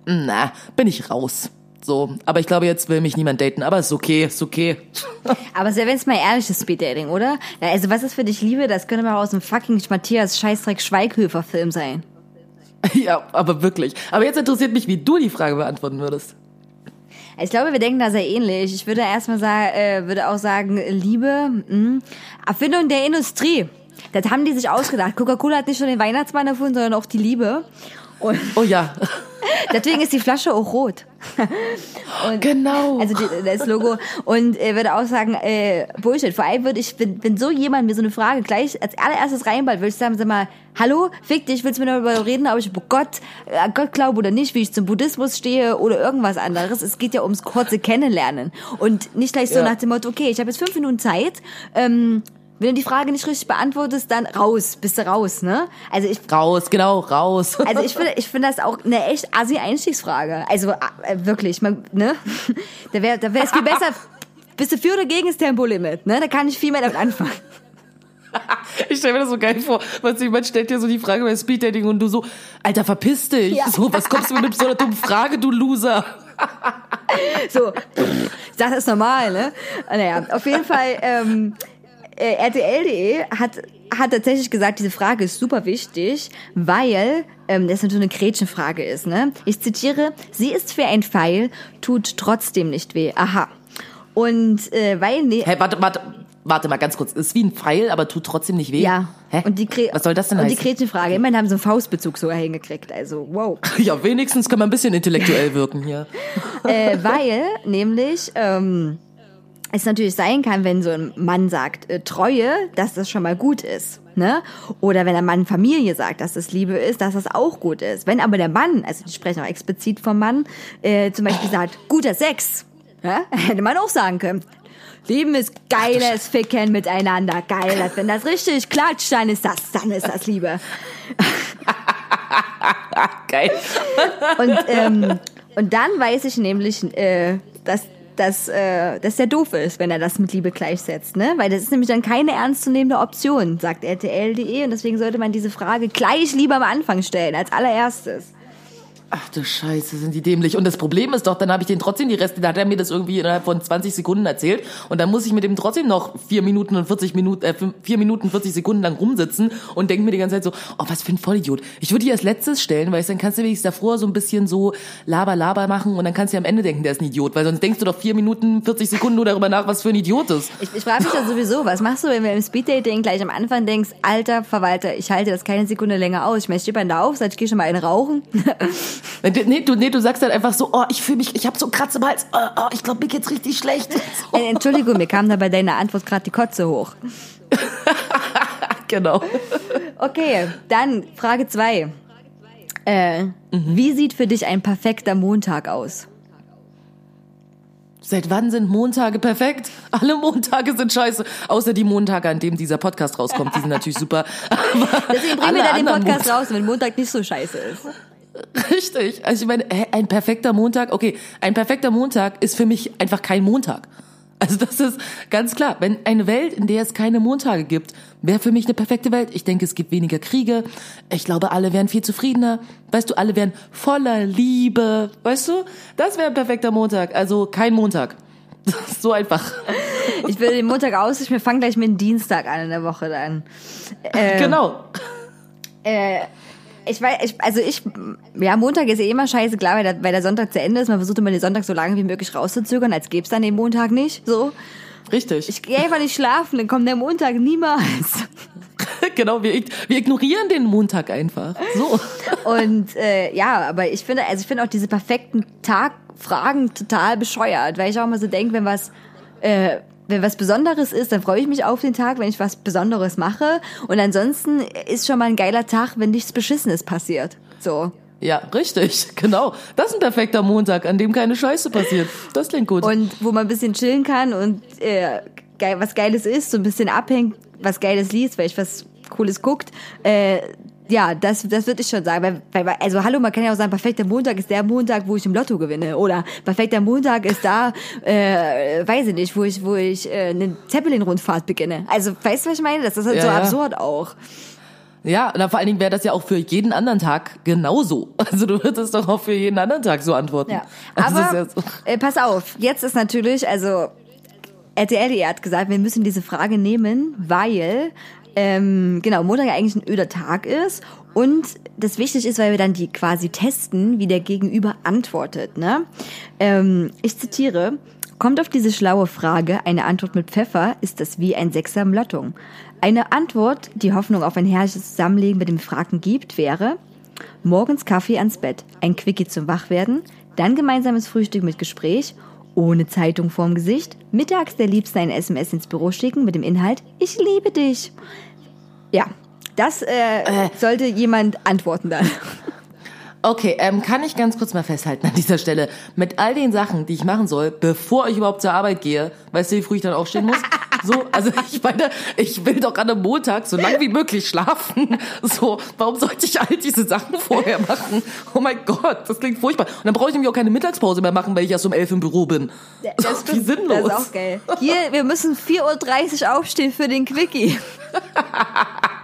na, bin ich raus. So, aber ich glaube, jetzt will mich niemand daten, aber ist okay, ist okay. Aber sehr, wenn es mal ehrliches Speeddating, oder? Ja, Also was ist für dich Liebe? Das könnte mal aus dem fucking Matthias Scheißdreck Schweighöfer Film sein. ja, aber wirklich. Aber jetzt interessiert mich, wie du die Frage beantworten würdest. Ich glaube, wir denken da sehr ähnlich. Ich würde erstmal sagen, äh, würde auch sagen, Liebe, mh, Erfindung der Industrie. Das haben die sich ausgedacht. Coca-Cola hat nicht nur den Weihnachtsmann erfunden, sondern auch die Liebe. Und Oh ja. deswegen ist die Flasche auch rot. Und Genau. Also die, das Logo. Und äh, würde auch sagen, äh, Bullshit. Vor allem würde ich, wenn, wenn so jemand mir so eine Frage gleich als allererstes reinballt, würde ich sagen, sag mal, hallo, fick dich, willst du mir darüber reden, ob ich Gott, äh, Gott glaube oder nicht, wie ich zum Buddhismus stehe oder irgendwas anderes. Es geht ja ums kurze Kennenlernen. Und nicht gleich so Ja. nach dem Motto, okay, ich habe jetzt fünf Minuten Zeit, ähm, wenn du die Frage nicht richtig beantwortest, dann raus, bist du raus, ne? Also ich raus, genau, raus. also ich finde, ich finde das auch eine echt assi Einstiegsfrage. Also äh, wirklich, man, ne? Da wäre, da wäre es viel besser. Bist du für oder gegen das Tempolimit? Ne? Da kann ich viel mehr damit anfangen. Ich stelle mir das so geil vor, was jemand stellt dir so die Frage bei Speeddating und du so, Alter, verpiss dich. Ja. So, was kommst du mit so einer dummen Frage, du Loser? So, das ist normal, ne? Naja, auf jeden Fall, ähm, äh, RTL.de hat, hat tatsächlich gesagt, diese Frage ist super wichtig, weil ähm, das natürlich eine Gretchenfrage ist, ne? Ich zitiere, sie ist wie ein Pfeil, tut trotzdem nicht weh. Aha. Und äh, weil ne, Hä, warte, warte, warte mal ganz kurz. Ist wie ein Pfeil, aber tut trotzdem nicht weh. Ja. Hä? Und die was soll das denn Und heißen? die Gretchenfrage. Immerhin haben sie einen Faustbezug sogar hingekriegt. Also, wow. ja, wenigstens kann man ein bisschen intellektuell wirken hier. äh, weil nämlich ähm, es natürlich sein kann, wenn so ein Mann sagt äh, Treue, dass das schon mal gut ist. Ne? Oder wenn ein Mann Familie sagt, dass das Liebe ist, dass das auch gut ist. Wenn aber der Mann, also die sprechen auch explizit vom Mann, äh, zum Beispiel sagt, guter Sex, ja? hätte man auch sagen können. Lieben ist geiles Ficken miteinander, geil. Wenn das richtig klatscht, dann ist das, dann ist das Liebe. Geil. Und, ähm, und dann weiß ich nämlich, äh, dass, dass, äh, dass der doof ist, wenn er das mit Liebe gleichsetzt. Ne? Weil das ist nämlich dann keine ernstzunehmende Option, sagt RTL.de. Und deswegen sollte man diese Frage gleich lieber am Anfang stellen, als allererstes. Ach du Scheiße, sind die dämlich. Und das Problem ist doch, dann habe ich den trotzdem die Reste, da hat er mir das irgendwie innerhalb von 20 Sekunden erzählt und dann muss ich mit dem trotzdem noch vier Minuten und 40 Minuten, äh, fünf- vier Minuten 40 Sekunden lang rumsitzen und denke mir die ganze Zeit so, oh, was für ein Vollidiot. Ich würde die als letztes stellen, weil dann kannst du wenigstens davor so ein bisschen so laber, laber machen und dann kannst du am Ende denken, der ist ein Idiot, weil sonst denkst du doch vier Minuten 40 Sekunden nur darüber nach, was für ein Idiot ist. Ich, ich frage mich ja sowieso, was machst du, wenn du im Speeddating gleich am Anfang denkst, alter Verwalter, ich halte das keine Sekunde länger aus. Ich meine, ich stehe da auf, sag, ich gehe schon mal eine rauchen. Nee, du, nee, du sagst halt einfach so, oh, ich fühle mich, ich habe so Kratz im Hals, oh, oh, ich glaube, mir geht's richtig schlecht. So. Äh, Entschuldigung, mir kam da bei deiner Antwort gerade die Kotze hoch. Genau. Okay, dann Frage zwei. Äh, Wie sieht für dich ein perfekter Montag aus? Seit wann sind Montage perfekt? Alle Montage sind scheiße. Außer die Montage, an dem dieser Podcast rauskommt. Die sind natürlich super. Aber Deswegen bringen wir da den Podcast raus, wenn Montag nicht so scheiße ist. Richtig. Also ich meine, ein perfekter Montag. Okay, ein perfekter Montag ist für mich einfach kein Montag. Also das ist ganz klar. Wenn eine Welt, in der es keine Montage gibt, wäre für mich eine perfekte Welt. Ich denke, es gibt weniger Kriege. Ich glaube, alle wären viel zufriedener. Weißt du, alle wären voller Liebe. Weißt du? Das wäre ein perfekter Montag. Also kein Montag. so einfach. Ich will den Montag aus, ich fange gleich mit dem Dienstag an in der Woche dann. Äh, Genau. Äh, ich weiß, ich, also ich, ja, Montag ist ja eh immer scheiße, klar, weil der, weil der Sonntag zu Ende ist. Man versucht immer den Sonntag so lange wie möglich rauszuzögern, als gäbe es dann den Montag nicht. So. Richtig. Ich gehe einfach nicht schlafen, dann kommt der Montag niemals. genau, wir, wir ignorieren den Montag einfach. So. Und äh, ja, aber ich finde, also ich finde auch diese perfekten Tagfragen total bescheuert, weil ich auch immer so denke, wenn was, äh, wenn was Besonderes ist, dann freue ich mich auf den Tag, wenn ich was Besonderes mache. Und ansonsten ist schon mal ein geiler Tag, wenn nichts Beschissenes passiert. So. Ja, richtig, genau. Das ist ein perfekter Montag, an dem keine Scheiße passiert. Das klingt gut. Und wo man ein bisschen chillen kann und äh, geil, was Geiles ist, so ein bisschen abhängt, was Geiles liest, weil ich was Cooles guckt. Äh, ja, das, das würde ich schon sagen. Weil, weil, also hallo, man kann ja auch sagen, perfekter Montag ist der Montag, wo ich im Lotto gewinne. Oder perfekter Montag ist da, äh, weiß ich nicht, wo ich, wo ich äh, eine Zeppelin-Rundfahrt beginne. Also, weißt du, was ich meine? Das ist halt Ja, so ja. absurd auch. ja, na, vor allen Dingen wäre das ja auch für jeden anderen Tag genauso. Also du würdest doch auch für jeden anderen Tag so antworten. Ja. Aber ja so. äh, pass auf, jetzt ist natürlich, also RTL hat gesagt, wir müssen diese Frage nehmen, weil ähm, genau Montag ja eigentlich ein öder Tag ist und das wichtig ist, weil wir dann die quasi testen, wie der Gegenüber antwortet. Ne? Ähm, ich zitiere. Kommt auf diese schlaue Frage eine Antwort mit Pfeffer, ist das wie ein Sechser im Lotto. Eine Antwort, die Hoffnung auf ein herrliches Zusammenleben mit dem Fragten gibt, wäre morgens Kaffee ans Bett, ein Quickie zum Wachwerden, dann gemeinsames Frühstück mit Gespräch, ohne Zeitung vorm Gesicht, mittags der Liebste ein SMS ins Büro schicken mit dem Inhalt Ich liebe dich. Ja, das äh, sollte jemand antworten dann. Okay, ähm, kann ich ganz kurz mal festhalten an dieser Stelle. Mit all den Sachen, die ich machen soll, bevor ich überhaupt zur Arbeit gehe, weißt du, wie früh ich dann aufstehen muss? So, also ich meine, ich will doch an einem Montag so lange wie möglich schlafen. So, warum sollte ich all diese Sachen vorher machen? Oh mein Gott, das klingt furchtbar. Und dann brauche ich nämlich auch keine Mittagspause mehr machen, weil ich erst um elf im Büro bin. Das Wie sinnlos. Das ist auch geil. Hier, wir müssen 4.30 Uhr aufstehen für den Quickie.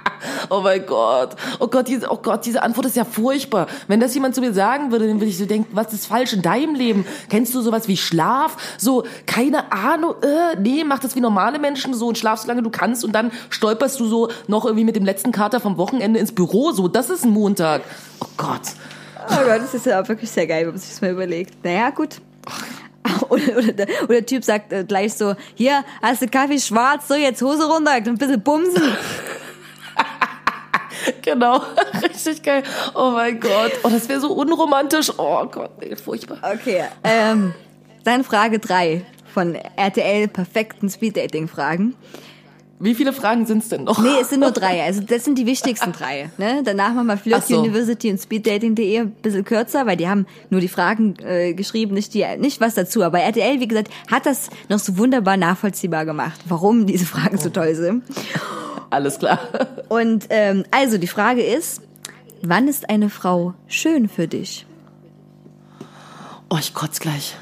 Oh mein Gott. Oh Gott, diese, oh Gott, diese Antwort ist ja furchtbar. Wenn das jemand zu mir sagen würde, dann würde ich so denken, was ist falsch in deinem Leben? Kennst du sowas wie Schlaf? So, keine Ahnung, äh, nee, mach das wie normale Menschen so und schlaf so lange du kannst und dann stolperst du so noch irgendwie mit dem letzten Kater vom Wochenende ins Büro. So, das ist ein Montag. Oh Gott. Oh Gott, das ist ja auch wirklich sehr geil, wenn man sich das mal überlegt. Naja, gut. Oder, oder, der- oder der Typ sagt äh, gleich so, hier, hast du Kaffee schwarz, so jetzt Hose runter, ein bisschen bumsen. Genau, richtig geil. Oh mein Gott. Oh, das wäre so unromantisch. Oh Gott, nee, furchtbar. Okay, ähm, dann Frage drei von RTL perfekten Speeddating-Fragen. Wie viele Fragen sind's denn noch? Nee, es sind nur drei. Also das sind die wichtigsten drei. Ne? Danach machen wir Flirt so. University und Speeddating.de ein bisschen kürzer, weil die haben nur die Fragen äh, geschrieben, nicht, die, nicht was dazu. Aber RTL, wie gesagt, hat das noch so wunderbar nachvollziehbar gemacht, warum diese Fragen so toll sind. Alles klar. Und ähm, also die Frage ist, wann ist eine Frau schön für dich? Oh, ich kotz gleich.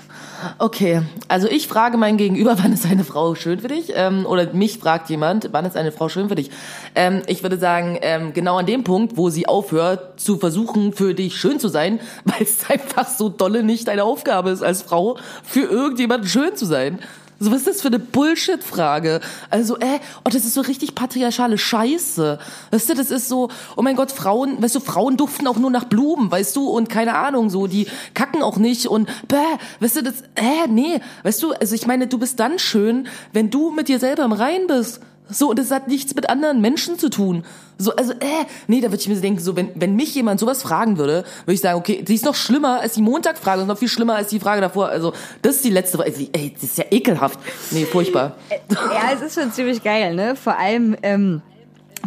Okay, also ich frage mein Gegenüber, wann ist eine Frau schön für dich? Ähm, oder mich fragt jemand, wann ist eine Frau schön für dich? Ähm, ich würde sagen, ähm, genau an dem Punkt, wo sie aufhört zu versuchen, für dich schön zu sein, weil es einfach so dolle nicht deine Aufgabe ist als Frau, für irgendjemanden schön zu sein. So, was ist das für eine Bullshit-Frage? Also, äh, oh, das ist so richtig patriarchale Scheiße. Weißt du, das ist so, oh mein Gott, Frauen, weißt du, Frauen duften auch nur nach Blumen, weißt du, und keine Ahnung, so, die kacken auch nicht und, bäh, weißt du, das, äh, nee, weißt du, also ich meine, du bist dann schön, wenn du mit dir selber im Rein bist. So, und das hat nichts mit anderen Menschen zu tun. So, also, äh, nee, da würde ich mir denken, so, wenn, wenn mich jemand sowas fragen würde, würde ich sagen, okay, die ist noch schlimmer als die Montagfrage und noch viel schlimmer als die Frage davor. Also, das ist die letzte Frage. Ey, das ist ja ekelhaft. Nee, furchtbar. Ja, es ist schon ziemlich geil, ne? Vor allem, ähm,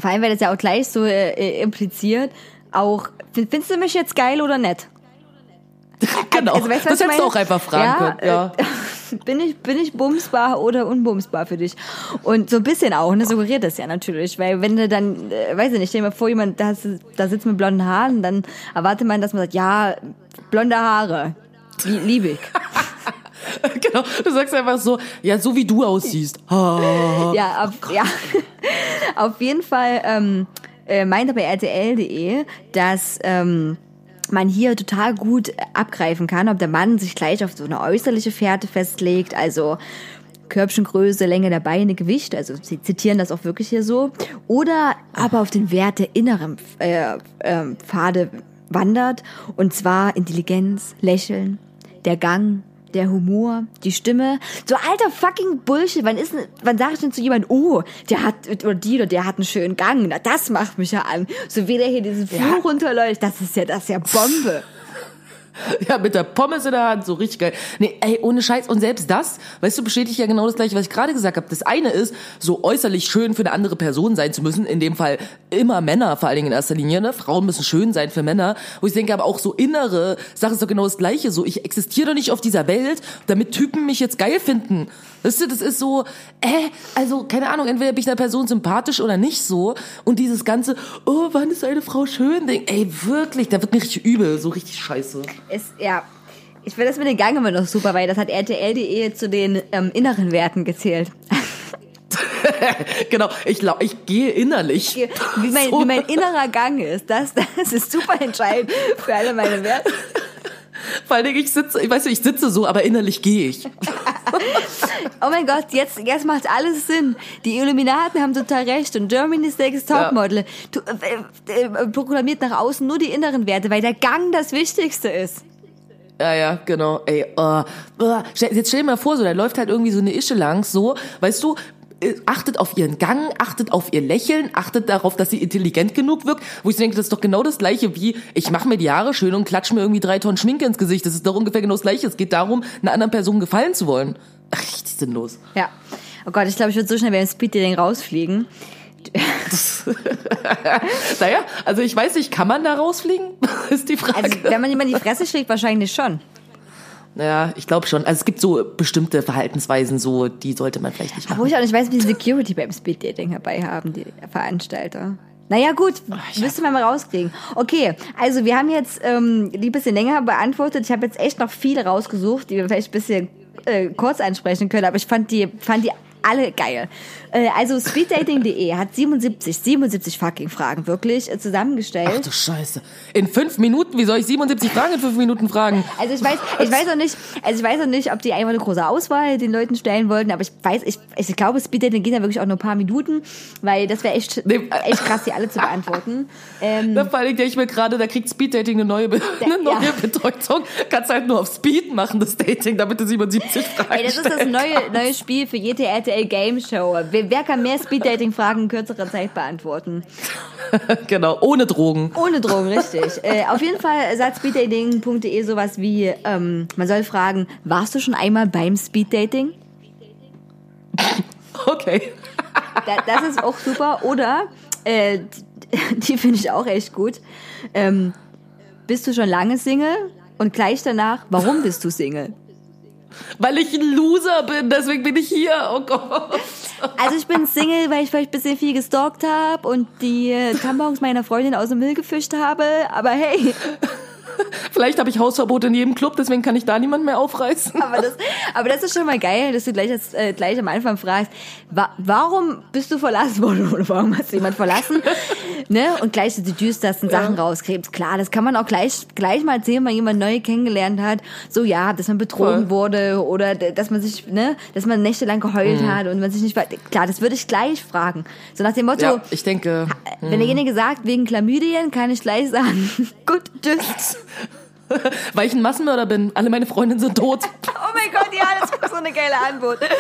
vor allem, weil das ja auch gleich so äh, impliziert, auch, find- findest du mich jetzt geil oder nett? genau. Also, weißt das hättest du auch einfach fragen können. Ja. bin ich, bin ich bumsbar oder unbumsbar für dich? Und so ein bisschen auch, ne, suggeriert das ja natürlich, weil wenn du dann, äh, weiß ich nicht, stell dir mal vor, jemand, da, hast- da sitzt mit blonden Haaren, dann erwartet man, dass man sagt, ja, blonde Haare, lie- lieb ich. genau. Du sagst einfach so, ja, so wie du aussiehst. Ja, auf, ja. auf jeden Fall ähm, äh, meint aber RTL.de, dass ähm, man hier total gut abgreifen kann, ob der Mann sich gleich auf so eine äußerliche Fährte festlegt, also Körbchengröße, Länge der Beine, Gewicht, also sie zitieren das auch wirklich hier so, oder aber auf den Wert der inneren äh, äh, Pfade wandert, und zwar Intelligenz, Lächeln, der Gang, der Humor, die Stimme. So alter fucking Bullshit. Wann ist, wann sag ich denn zu jemandem, oh, der hat, oder die oder der hat einen schönen Gang. Na, das macht mich ja an. So wie der hier diesen Flur Ja. runterläuft, das ist ja, das ist ja Bombe. Ja, mit der Pommes in der Hand, so richtig geil. Nee, ey, ohne Scheiß. Und selbst das, weißt du, bestätigt ja genau das gleiche, was ich gerade gesagt habe. Das eine ist, so äußerlich schön für eine andere Person sein zu müssen. In dem Fall immer Männer, vor allen Dingen in erster Linie. Ne? Frauen müssen schön sein für Männer. Wo ich denke, aber auch so innere Sache ist doch genau das gleiche. So, ich existiere doch nicht auf dieser Welt, damit Typen mich jetzt geil finden. Weißt du, das ist so, äh, also, keine Ahnung, entweder bin ich der Person sympathisch oder nicht so. Und dieses ganze, oh, wann ist eine Frau schön? Ding, ey, wirklich, da wird mir richtig übel, so richtig scheiße. Ist, ja. Ich finde das mit den Gang immer noch super, weil das hat RTL.de zu den ähm, inneren Werten gezählt. genau, ich ich gehe innerlich. Wie mein, So. wie mein innerer Gang ist, das, das ist super entscheidend für alle meine Werte. Vor Dingen, ich sitze, ich weiß nicht, ich sitze so, aber innerlich gehe ich. Oh mein Gott, jetzt, jetzt macht alles Sinn. Die Illuminaten haben total recht und Germany's Next Topmodel tu- äh, äh, proklamiert nach außen nur die inneren Werte, weil der Gang das Wichtigste ist. Ja, ja, genau. Ey, oh, oh. Jetzt stell dir mal vor, so, da läuft halt irgendwie so eine Ische lang, so, weißt du, äh, achtet auf ihren Gang, achtet auf ihr Lächeln, achtet darauf, dass sie intelligent genug wirkt, wo ich so denke, das ist doch genau das Gleiche wie, ich mache mir die Haare schön und klatsch mir irgendwie drei Tonnen Schminke ins Gesicht. Das ist doch ungefähr genau das Gleiche. Es geht darum, einer anderen Person gefallen zu wollen. Ach, richtig sinnlos. Ja. Oh Gott, ich glaube, ich würde so schnell beim Speeddating rausfliegen. Naja, also ich weiß nicht, kann man da rausfliegen? ist die Frage. Also, wenn man jemand in die Fresse schlägt, wahrscheinlich schon. Ja, ich glaube schon. Also es gibt so bestimmte Verhaltensweisen, so die sollte man vielleicht nicht machen. ich auch nicht weiß, wie Security beim Speeddating herbei haben, die Veranstalter. Naja, gut, müsste man mal rauskriegen. Okay, also wir haben jetzt ähm, die ein bisschen länger beantwortet. Ich habe jetzt echt noch viele rausgesucht, die wir vielleicht ein bisschen äh, kurz ansprechen können, aber ich fand die, fand die alle geil. Äh, also speeddating.de hat 77, 77 fucking Fragen wirklich äh, zusammengestellt. Ach du Scheiße. In fünf Minuten? Wie soll ich 77 Fragen in fünf Minuten fragen? Also ich weiß, ich weiß auch nicht, also ich weiß auch nicht, ob die einfach eine große Auswahl den Leuten stellen wollten, aber ich weiß, ich, ich glaube, Speeddating geht ja wirklich auch nur ein paar Minuten, weil das wäre echt, echt krass, die alle zu beantworten. Ähm, Da denke ich mir gerade, da kriegt Speeddating eine neue, eine neue ja. Bedeutung. Kannst halt nur auf Speed machen, das Dating, damit du 77 Fragen ey, das ist das neue, neue Spiel für jede RTL Game Show. Wer, wer kann mehr Speeddating-Fragen in kürzerer Zeit beantworten? genau, ohne Drogen. Ohne Drogen, richtig. äh, auf jeden Fall sagt speeddating.de sowas wie, ähm, man soll fragen, warst du schon einmal beim Speeddating? Okay. Da, das ist auch super. Oder, äh, die, finde ich auch echt gut. Ähm, bist du schon lange Single? Und gleich danach, warum bist du Single? Weil ich ein Loser bin, deswegen bin ich hier. Oh Gott. Also ich bin Single, weil ich vielleicht ein bisschen viel gestalkt habe und die Tampons meiner Freundin aus dem Müll gefischt habe. Aber hey, Vielleicht habe ich Hausverbot in jedem Club, deswegen kann ich da niemand mehr aufreißen. aber das, aber das ist schon mal geil, dass du gleich, das, äh, gleich am Anfang fragst, wa warum bist du verlassen worden oder warum hast du jemand verlassen? ne? Und gleich so die düstersten Sachen rauskrebst. Klar, das kann man auch gleich, gleich mal erzählen, wenn man jemanden neu kennengelernt hat. So ja, dass man betrogen Voll. wurde oder dass man sich, ne, dass man nächtelang geheult Mhm. hat und man sich nicht, klar, das würde ich gleich fragen. So nach dem Motto, Ja, ich denke, wenn derjenige sagt, wegen Chlamydien, kann ich gleich sagen, gut, tschüss. weil ich ein Massenmörder bin. Alle meine Freundinnen sind tot. Oh mein Gott, ja, das war so eine geile Antwort.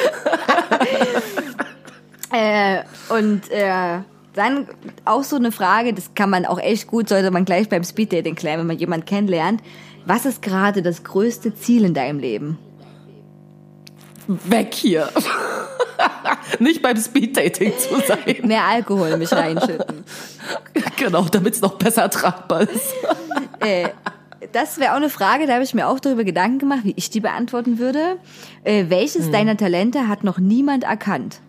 äh, und äh, dann auch so eine Frage, das kann man auch echt gut, sollte man gleich beim Speeddating klären, wenn man jemanden kennenlernt. Was ist gerade das größte Ziel in deinem Leben? Weg hier. Nicht beim Speeddating zu sein. Mehr Alkohol mich reinschütten. Genau, damit es noch besser tragbar ist. Äh, das wäre auch eine Frage, da habe ich mir auch darüber Gedanken gemacht, wie ich die beantworten würde. Äh, welches deiner Talente hat noch niemand erkannt?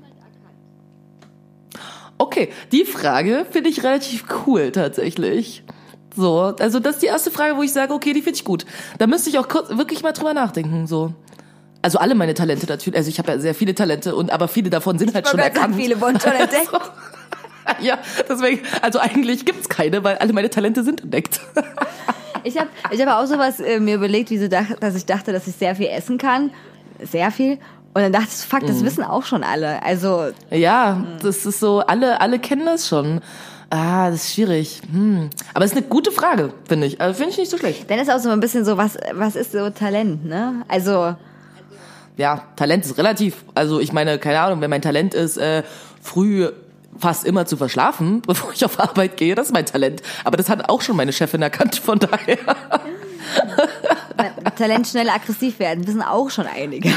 Okay, die Frage finde ich relativ cool tatsächlich. So, also das ist die erste Frage, wo ich sage, okay, die finde ich gut. Da müsste ich auch kurz wirklich mal drüber nachdenken. So, also alle meine Talente natürlich. Also ich habe ja sehr viele Talente und aber viele davon sind halt schon sagen, erkannt. viele wurden schon entdeckt. ja, deswegen, also eigentlich gibt's keine, weil alle meine Talente sind entdeckt. Ich habe ich hab auch sowas äh, mir überlegt, wie so dass ich dachte, dass ich sehr viel essen kann. Sehr viel. Und dann dachte ich, fuck, das wissen auch schon alle. Also, Ja, das ist so, alle, alle kennen das schon. Ah, das ist schwierig. Hm. Aber es ist eine gute Frage, finde ich. Also finde ich nicht so schlecht. dann ist auch so ein bisschen so, was, was ist so Talent, ne? Also, Ja, Talent ist relativ. Also ich meine, keine Ahnung, wenn mein Talent ist, äh, früh fast immer zu verschlafen, bevor ich auf Arbeit gehe, das ist mein Talent. Aber das hat auch schon meine Chefin erkannt, von daher. Talent schnell aggressiv werden, wissen auch schon einige.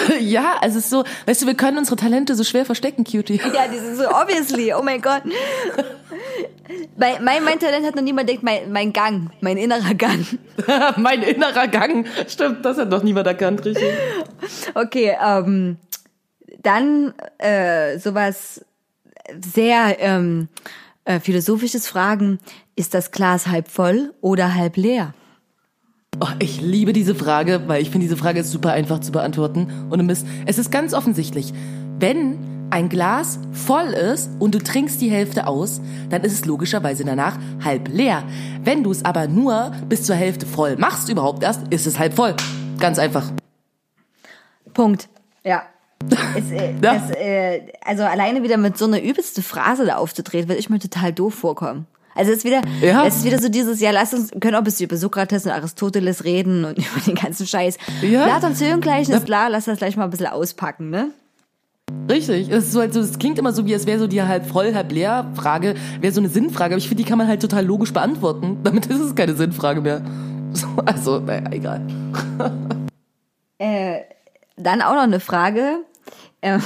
ja, also es ist so, weißt du, wir können unsere Talente so schwer verstecken, Cutie. Ja, die sind so obviously, oh mein Gott. Mein, mein, mein Talent hat noch niemand denkt, mein, mein Gang, mein innerer Gang. mein innerer Gang. Stimmt, das hat noch niemand erkannt, richtig. Okay, ähm, dann äh, sowas sehr ähm, äh, philosophisches Fragen. Ist das Glas halb voll oder halb leer? Oh, ich liebe diese Frage, weil ich finde, diese Frage ist super einfach zu beantworten. Und es ist, es ist ganz offensichtlich. Wenn ein Glas voll ist und du trinkst die Hälfte aus, dann ist es logischerweise danach halb leer. Wenn du es aber nur bis zur Hälfte voll machst überhaupt erst, ist es halb voll. Ganz einfach. Punkt. Ja. Es, äh, Ja. Das, äh, also alleine wieder mit so einer übelste Phrase da aufzutreten, würde ich mir total doof vorkommen. Also es ist wieder, Ja. es ist wieder so dieses, ja, lass uns, können auch ein bisschen über Sokrates und Aristoteles reden und über den ganzen Scheiß. Ja. Platons Höhengleichnis, klar, lass das gleich mal ein bisschen auspacken, ne? Richtig. Es ist so, also, es klingt immer so, wie es wäre so die halb voll, halb leer Frage, wäre so eine Sinnfrage, aber ich finde, die kann man halt total logisch beantworten. Damit ist es keine Sinnfrage mehr. So, also, naja, egal. Dann auch noch eine Frage, äh,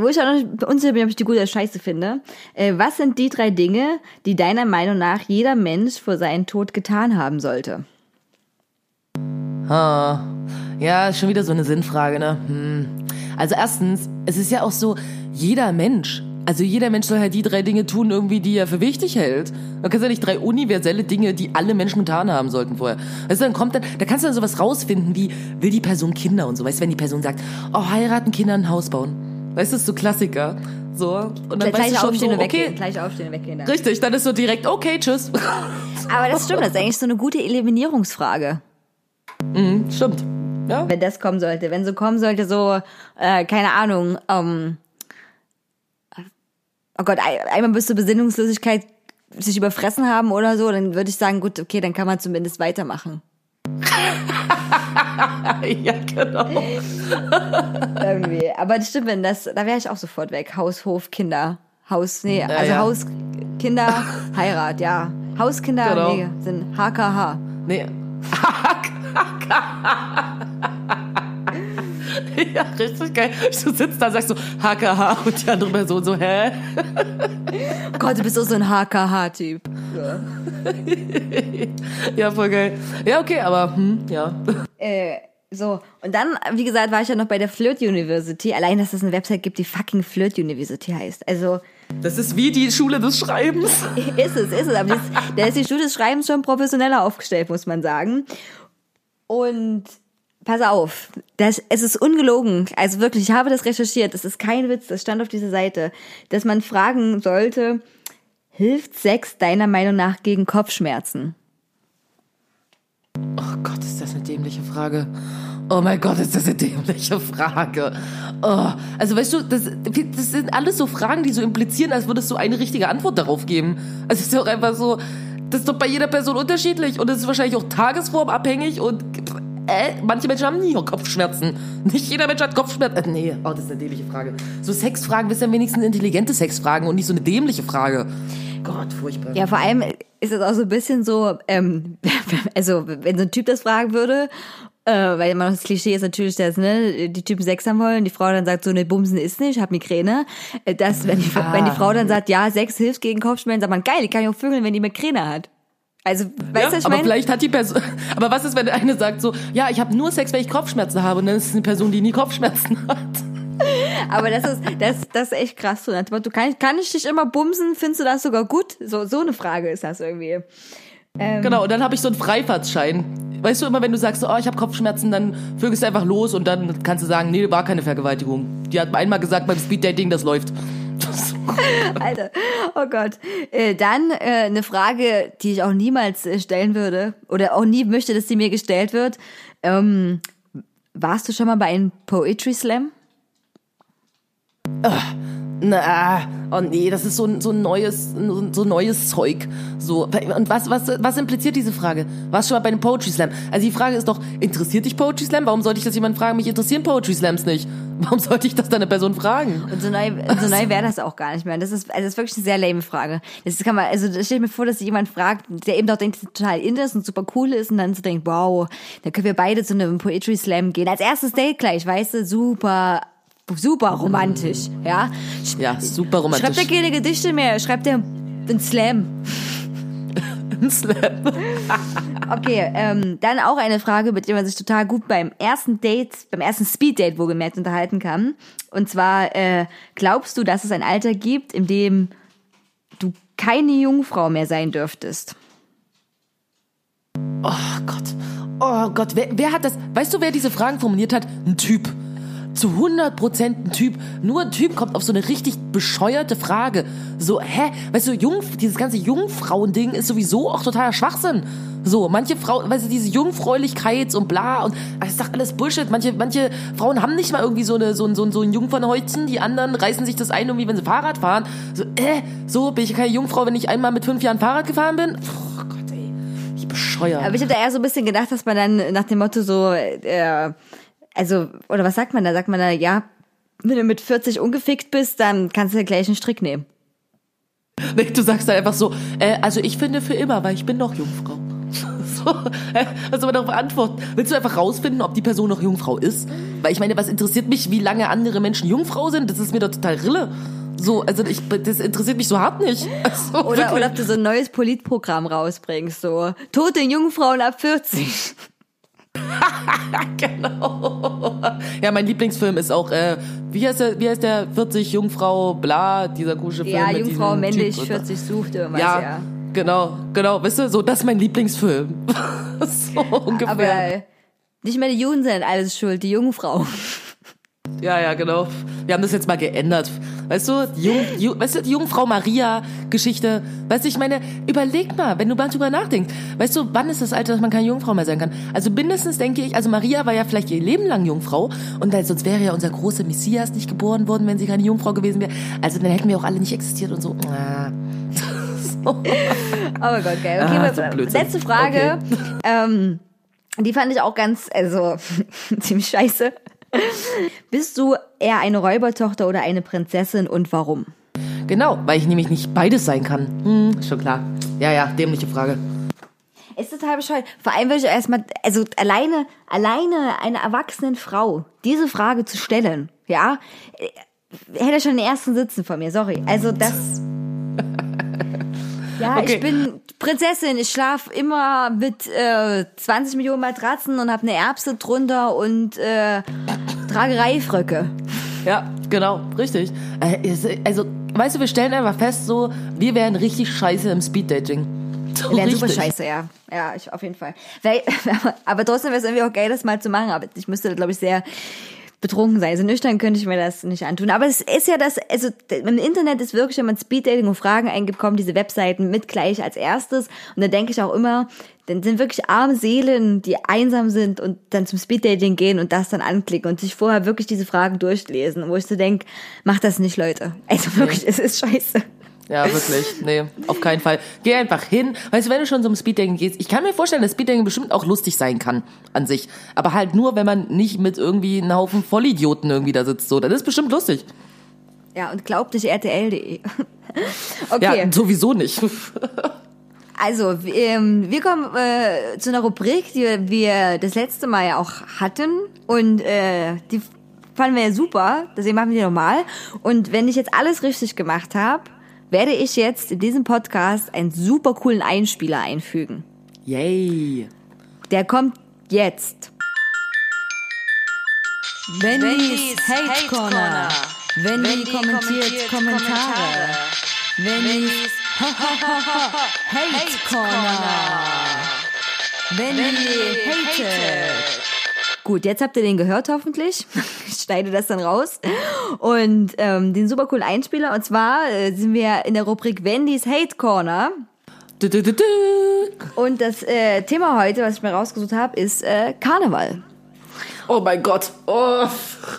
wo ich auch noch unsicher bin, ob ich die gute Scheiße finde. Äh, was sind die drei Dinge, die deiner Meinung nach jeder Mensch vor seinem Tod getan haben sollte? Ah, ja, schon wieder so eine Sinnfrage, ne? Hm. Also erstens, es ist ja auch so, jeder Mensch, also jeder Mensch soll halt die drei Dinge tun, irgendwie, die er für wichtig hält. Man kann ja nicht drei universelle Dinge, die alle Menschen getan haben sollten vorher. Weißt du, dann kommt dann, da kannst du dann sowas rausfinden, wie, will die Person Kinder und so. Weißt du, wenn die Person sagt, oh, heiraten, Kinder, ein Haus bauen. Weißt du, das ist so Klassiker. So. Und dann weißt Gleich du schon so, okay, Gleich aufstehen und weggehen. dann. richtig, dann ist so direkt, okay, tschüss. Aber das stimmt, das ist eigentlich so eine gute Eliminierungsfrage. Stimmt. Ja. Wenn das kommen sollte. Wenn so kommen sollte, so, äh, keine Ahnung, ähm, oh Gott, ein- einmal bis zur Besinnungslosigkeit sich überfressen haben oder so, dann würde ich sagen, gut, okay, dann kann man zumindest weitermachen. ja, genau. Irgendwie. Aber das stimmt, wenn das, da wäre ich auch sofort weg. Haus, Hof, Kinder. Haus, nee, also ja. Haus, Kinder, Heirat, ja. Hauskinder, Genau. nee, sind HKH. Nee. ja, richtig geil. Du sitzt da, sagst so HKH und die andere Person so, hä? Oh Gott, du bist auch so ein HKH-Typ. Ja, voll geil. Ja, okay, aber hm, ja. Äh, so, und dann, wie gesagt, war ich ja noch bei der Flirt University. Allein, dass es eine Website gibt, die fucking Flirt University heißt. Also, Das ist wie die Schule des Schreibens. ist es, ist es. Aber das, da ist die Schule des Schreibens schon professioneller aufgestellt, muss man sagen. Und pass auf, das, es ist ungelogen. Also wirklich, ich habe das recherchiert. Das ist kein Witz, das stand auf dieser Seite. Dass man fragen sollte, hilft Sex deiner Meinung nach gegen Kopfschmerzen? Oh Gott, ist das eine dämliche Frage. Oh mein Gott, ist das eine dämliche Frage. Oh, also weißt du, das, das sind alles so Fragen, die so implizieren, als würdest du eine richtige Antwort darauf geben. Also es ist doch einfach so, das ist doch bei jeder Person unterschiedlich und es ist wahrscheinlich auch tagesformabhängig und äh, manche Menschen haben nie Kopfschmerzen. Nicht jeder Mensch hat Kopfschmerzen. Äh, nee, oh, das ist eine dämliche Frage. So Sexfragen, das sind wenigstens intelligente Sexfragen und nicht so eine dämliche Frage. Gott, furchtbar. Ja, vor allem ist es auch so ein bisschen so, ähm, also wenn so ein Typ das fragen würde, äh, weil immer noch das Klischee ist natürlich, dass ne, die Typen Sex haben wollen, die Frau dann sagt so, ne, Bumsen ist nicht, ich hab Migräne. Äh, Das, wenn die, wenn die Frau dann sagt, ja, Sex hilft gegen Kopfschmerzen, sagt man, geil, die kann ich auch vögeln, wenn die Migräne hat. Also, weißt du, Ja, was ich aber meine? vielleicht hat die Person. Aber was ist, wenn der eine sagt so, ja, ich habe nur Sex, wenn ich Kopfschmerzen habe, und dann ist es eine Person, die nie Kopfschmerzen hat. Aber das ist, das, das ist echt krass. So, Motto, kann, ich- kann ich dich immer bumsen? Findest du das sogar gut? So, so eine Frage ist das irgendwie. Ähm, Genau, und dann habe ich so einen Freifahrtschein. Weißt du immer, wenn du sagst, so, oh, ich habe Kopfschmerzen, dann vögelst du einfach los und dann kannst du sagen, nee, war keine Vergewaltigung. Die hat einmal gesagt beim Speeddating, das läuft. Alter, oh Gott. Äh, dann äh, eine Frage, die ich auch niemals äh, stellen würde oder auch nie möchte, dass sie mir gestellt wird. Ähm, warst du schon mal bei einem Poetry Slam? Na, oh nee, das ist so, ein- so ein neues, so, neues Zeug. So, und was, was, was impliziert diese Frage? Du schon mal bei einem Poetry Slam? Also die Frage ist doch, interessiert dich Poetry Slam? Warum sollte ich das jemand fragen? Mich interessieren Poetry Slams nicht. Warum sollte ich das dann eine Person fragen? Und so neu, so neu wäre das auch gar nicht mehr. Das ist, also das ist wirklich eine sehr lame Frage. Das kann man, also stell mir vor, dass sich jemand fragt, der eben doch denkt, dass total in ist und super cool ist und dann so denkt, wow, da können wir beide zu einem Poetry Slam gehen. Als erstes Date gleich, weißt du, super, super romantisch, ja. Ja, super romantisch. Schreibt er keine Gedichte mehr, schreibt er einen Slam. Ein Slam. Okay, ähm, dann auch eine Frage, mit der man sich total gut beim ersten Date, beim ersten Speed-Date wohlgemerkt unterhalten kann. Und zwar, äh, glaubst du, dass es ein Alter gibt, in dem du keine Jungfrau mehr sein dürftest? Oh Gott. Oh Gott, wer, wer hat das? Weißt du, wer diese Fragen formuliert hat? Ein Typ. Zu 100% ein Typ. Nur ein Typ kommt auf so eine richtig bescheuerte Frage. So, hä? Weißt du, Jung, dieses ganze Jungfrauending ist sowieso auch totaler Schwachsinn. So, manche Frauen, weißt du, diese Jungfräulichkeit und bla und das ist doch alles Bullshit. Manche, manche Frauen haben nicht mal irgendwie so eine, so ein, so ein, so ein Jungfernhäutchen. Die anderen reißen sich das ein, irgendwie, wenn sie Fahrrad fahren. So, äh, so bin ich keine Jungfrau, wenn ich einmal mit fünf Jahren Fahrrad gefahren bin. Oh Gott, ey. Ich bescheuert. Aber ich habe da eher so ein bisschen gedacht, dass man dann nach dem Motto so, äh, also, oder was sagt man da? Sagt man da, ja, wenn du mit 40 ungefickt bist, dann kannst du gleich einen Strick nehmen. Nee, du sagst dann einfach so, äh, also ich finde für immer, weil ich bin noch Jungfrau. So, äh, was soll man darauf antworten? Willst du einfach rausfinden, ob die Person noch Jungfrau ist? Weil ich meine, was interessiert mich, wie lange andere Menschen Jungfrau sind? Das ist mir doch total Rille. So, also ich, das interessiert mich so hart nicht. Also, Oder, wirklich. oder ob du so ein neues Politprogramm rausbringst, so, tote Jungfrauen ab 40. genau. Ja, mein Lieblingsfilm ist auch, äh, wie heißt der, wie heißt der 40 Jungfrau, bla, dieser komische Film Ja, Jungfrau männlich, Typ. 40 sucht irgendwas, Ja, ja. genau, genau, weißt du, so, das ist mein Lieblingsfilm. so ungefähr. Aber nicht mehr die Juden sind alles schuld, die Jungfrau. Ja, ja, genau. Wir haben das jetzt mal geändert. Weißt du, die, Jung, Ju, weißt du, die Jungfrau Maria-Geschichte. Weißt du, ich meine, überleg mal, wenn du mal drüber nachdenkst. Weißt du, wann ist das Alter, dass man keine Jungfrau mehr sein kann? Also mindestens denke ich, also Maria war ja vielleicht ihr Leben lang Jungfrau und dann, sonst wäre ja unser großer Messias nicht geboren worden, wenn sie keine Jungfrau gewesen wäre. Also dann hätten wir auch alle nicht existiert und so. Ah. so. Oh mein Gott, geil. Okay, Ah, mal- so letzte Frage. Ähm, die fand ich auch ganz, also ziemlich scheiße. Bist du eher eine Räubertochter oder eine Prinzessin und warum? Genau, weil ich nämlich nicht beides sein kann. Hm, schon klar. Ja, ja, dämliche Frage. Ist total bescheuert. Vor allem würde ich erstmal, also alleine, alleine einer erwachsenen Frau diese Frage zu stellen, ja, äh, hätte schon den ersten Sitzen von mir, sorry. Also das. Ja, Okay. ich bin Prinzessin, ich schlaf immer mit äh, 20 Millionen Matratzen und habe eine Erbse drunter und äh, trage Reifröcke. Ja, genau, richtig. Äh, Also, weißt du, wir stellen einfach fest, so, wir wären richtig scheiße im Speeddating. So Wäre super richtig. scheiße, ja. Ja, ich, auf jeden Fall. Weil, aber trotzdem wäre es irgendwie auch geil, das mal zu machen. Aber ich müsste, glaube ich, sehr betrunken sein. Also nüchtern könnte ich mir das nicht antun. Aber es ist ja das, also im Internet ist wirklich, wenn man Speeddating und Fragen eingibt, kommen diese Webseiten mit gleich als erstes. Und dann denke ich auch immer, dann sind wirklich arme Seelen, die einsam sind und dann zum Speeddating gehen und das dann anklicken und sich vorher wirklich diese Fragen durchlesen. Wo ich so denke, macht das nicht, Leute. Also wirklich, es ist scheiße. Ja, wirklich. Nee, auf keinen Fall. Geh einfach hin. Weißt du, wenn du schon zum Speeddating gehst, ich kann mir vorstellen, dass Speeddating bestimmt auch lustig sein kann an sich. Aber halt nur, wenn man nicht mit irgendwie einem Haufen Vollidioten irgendwie da sitzt. So, das ist bestimmt lustig. Ja, und glaubt nicht RTL.de. Okay. Ja, sowieso nicht. Also, ähm, wir kommen äh, zu einer Rubrik, die wir das letzte Mal ja auch hatten. Und äh, die fanden wir ja super, deswegen machen wir die nochmal. Und wenn ich jetzt alles richtig gemacht habe, werde ich jetzt in diesem Podcast einen super coolen Einspieler einfügen. Yay. Der kommt jetzt. Wennys Hate Corner. Wendy kommentiert Kommentare. Wennys Hate Corner. Wendy hatet. Gut, jetzt habt ihr den gehört hoffentlich. Ich schneide das dann raus. Und ähm, den super coolen Einspieler. Und zwar äh, sind wir in der Rubrik Wendy's Hate Corner. Du, du, du. Und das äh, Thema heute, was ich mir rausgesucht habe, ist äh, Karneval. Oh mein Gott. Oh,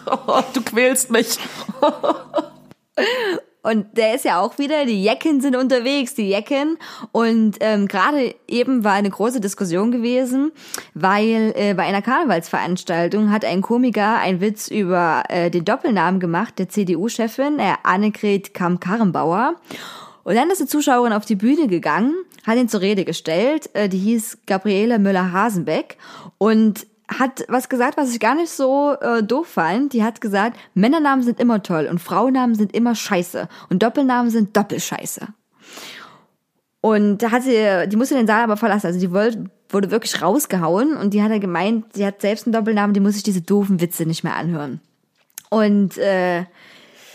du quälst mich. Und der ist ja auch wieder, die Jecken sind unterwegs, die Jecken. Und ähm, gerade eben war eine große Diskussion gewesen, weil äh, bei einer Karnevalsveranstaltung hat ein Komiker einen Witz über äh, den Doppelnamen gemacht, der CDU-Chefin, äh, Annegret Kamm-Karrenbauer. Und dann ist die Zuschauerin auf die Bühne gegangen, hat ihn zur Rede gestellt, äh, die hieß Gabriele Müller-Hasenbeck und hat was gesagt, was ich gar nicht so äh, doof fand. Die hat gesagt, Männernamen sind immer toll und Frauennamen sind immer scheiße und Doppelnamen sind doppelscheiße. Und da hat sie, die musste den Saal aber verlassen. Also die wollte, wurde wirklich rausgehauen und die hat er gemeint, sie hat selbst einen Doppelnamen, die muss sich diese doofen Witze nicht mehr anhören. Und äh,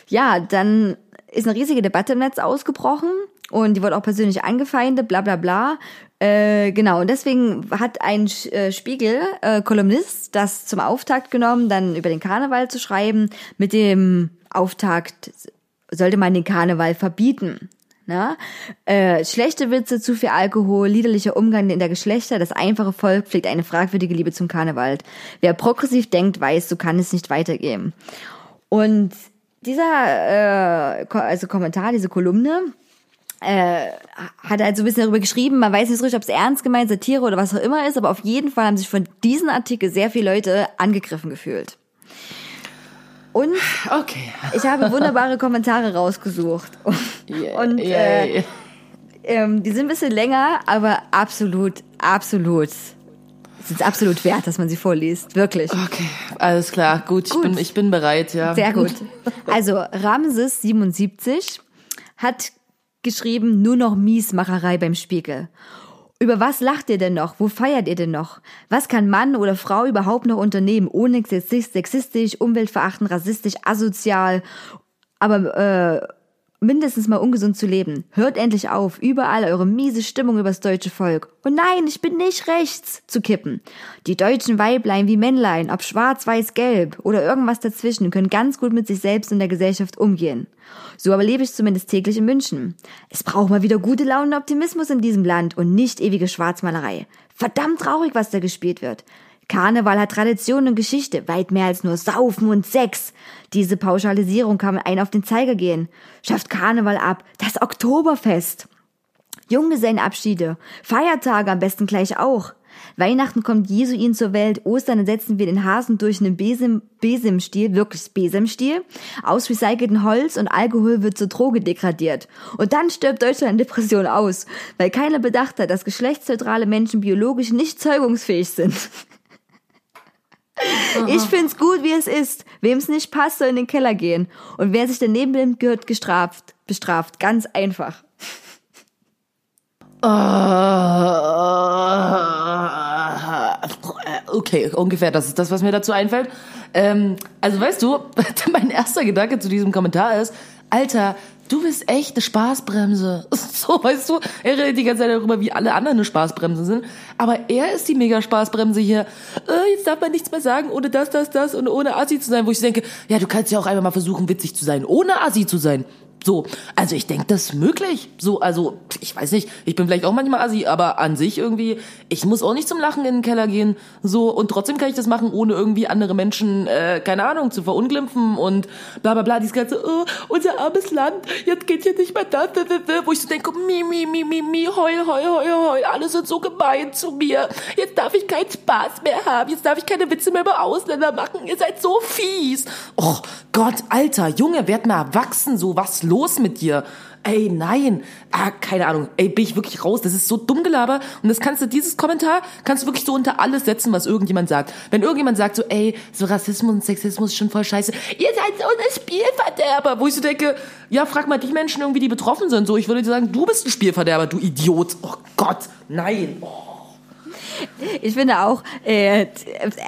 ja, dann ist eine riesige Debatte im Netz ausgebrochen und die wurde auch persönlich angefeindet, bla bla bla. Äh, genau, und deswegen hat ein äh, Spiegel-Kolumnist äh, das zum Auftakt genommen, dann über den Karneval zu schreiben. Mit dem Auftakt sollte man den Karneval verbieten. Na? Äh, schlechte Witze, zu viel Alkohol, liederlicher Umgang in der Geschlechter, das einfache Volk pflegt eine fragwürdige Liebe zum Karneval. Wer progressiv denkt, weiß, so kann es nicht weitergehen. Und dieser äh, also Kommentar, diese Kolumne, äh, hat halt so ein bisschen darüber geschrieben, man weiß nicht so richtig, ob es ernst gemeint, Satire oder was auch immer ist, aber auf jeden Fall haben sich von diesem Artikel sehr viele Leute angegriffen gefühlt. Und Okay. ich habe wunderbare Kommentare rausgesucht. Yeah, Und yeah, äh, yeah. ähm, die sind ein bisschen länger, aber absolut, absolut. Es ist absolut wert, dass man sie vorliest. Wirklich. Okay, alles klar, gut, Ich, Gut. bin, ich bin bereit, ja. Sehr gut. Also Ramses 77 hat geschrieben, nur noch Miesmacherei beim Spiegel. Über was lacht ihr denn noch? Wo feiert ihr denn noch? Was kann Mann oder Frau überhaupt noch unternehmen, ohne sexist- sexistisch, umweltverachtend, rassistisch, asozial, aber äh, mindestens mal ungesund zu leben? Hört endlich auf, überall eure miese Stimmung übers deutsche Volk. Und nein, ich bin nicht rechts zu kippen. Die deutschen Weiblein wie Männlein, ob schwarz, weiß, gelb oder irgendwas dazwischen, können ganz gut mit sich selbst und der Gesellschaft umgehen. So aber lebe ich zumindest täglich in München. Es braucht mal wieder gute Laune und Optimismus in diesem Land und nicht ewige Schwarzmalerei. Verdammt traurig, was da gespielt wird. Karneval hat Tradition und Geschichte, weit mehr als nur Saufen und Sex. Diese Pauschalisierung kann einen auf den Zeiger gehen. Schafft Karneval ab, das Oktoberfest. Junggesellenabschiede, Feiertage am besten gleich auch. Weihnachten kommt Jesuin zur Welt, Ostern setzen wir den Hasen durch einen Besem, Besemstiel, wirklich Besemstiel, aus recyceltem Holz und Alkohol wird zur Droge degradiert. Und dann stirbt Deutschland in Depression aus, weil keiner bedacht hat, dass geschlechtsneutrale Menschen biologisch nicht zeugungsfähig sind. Ich find's gut, wie es ist. Wem's nicht passt, soll in den Keller gehen. Und wer sich daneben nimmt, gehört gestraft, bestraft. Ganz einfach. Äh, Okay, ungefähr, das ist das, was mir dazu einfällt. Ähm, also weißt du, mein erster Gedanke zu diesem Kommentar ist, Alter, du bist echt eine Spaßbremse. So, weißt du, er redet die ganze Zeit darüber, wie alle anderen eine Spaßbremse sind. Aber er ist die mega Spaßbremse hier. Äh, jetzt darf man nichts mehr sagen, ohne das, das, das und ohne Assi zu sein. Wo ich denke, ja, du kannst ja auch einfach mal versuchen, witzig zu sein, ohne Assi zu sein. So, also ich denke, das ist möglich. So, also ich weiß nicht, ich bin vielleicht auch manchmal assi, aber an sich irgendwie, ich muss auch nicht zum Lachen in den Keller gehen. So und trotzdem kann ich das machen, ohne irgendwie andere Menschen, äh, keine Ahnung, zu verunglimpfen und bla bla bla. Dieses ganze, oh, unser armes Land, jetzt geht hier nicht mehr das, das, das, das, wo ich so denke, mi mi mi mi mi, heul heul heul heul, alle sind so gemein zu mir. Jetzt darf ich keinen Spaß mehr haben, jetzt darf ich keine Witze mehr über Ausländer machen. Ihr seid so fies. Oh Gott, Alter, Junge, werd mal erwachsen, so was los mit dir? Ey, nein. Ah, keine Ahnung. Ey, bin ich wirklich raus. Das ist so dumm Gelaber. Und das kannst du, dieses Kommentar kannst du wirklich so unter alles setzen, was irgendjemand sagt. Wenn irgendjemand sagt so, ey, so Rassismus und Sexismus ist schon voll scheiße. Ihr seid so eine Spielverderber. Wo ich so denke, ja, frag mal die Menschen irgendwie, die betroffen sind. So, ich würde dir sagen, du bist ein Spielverderber, du Idiot. Oh Gott, nein. Oh. Ich finde auch, äh,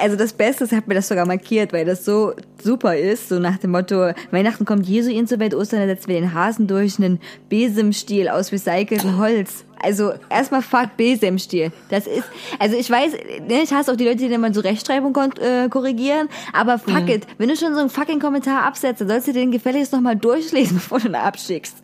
also das Beste, ich habe mir das sogar markiert, weil das so super ist, so nach dem Motto, Weihnachten kommt Jesu in zur Welt, Ostern setzen wir den Hasen durch einen Besemstiel aus recyceltem Holz. Also erstmal fuck Besemstiel. Das ist, also ich weiß, ne, ich hasse auch die Leute, die immer so Rechtschreibung äh, korrigieren, aber fuck it, wenn du schon so einen fucking Kommentar absetzt, dann sollst du den gefälligst nochmal durchlesen, bevor du ihn abschickst.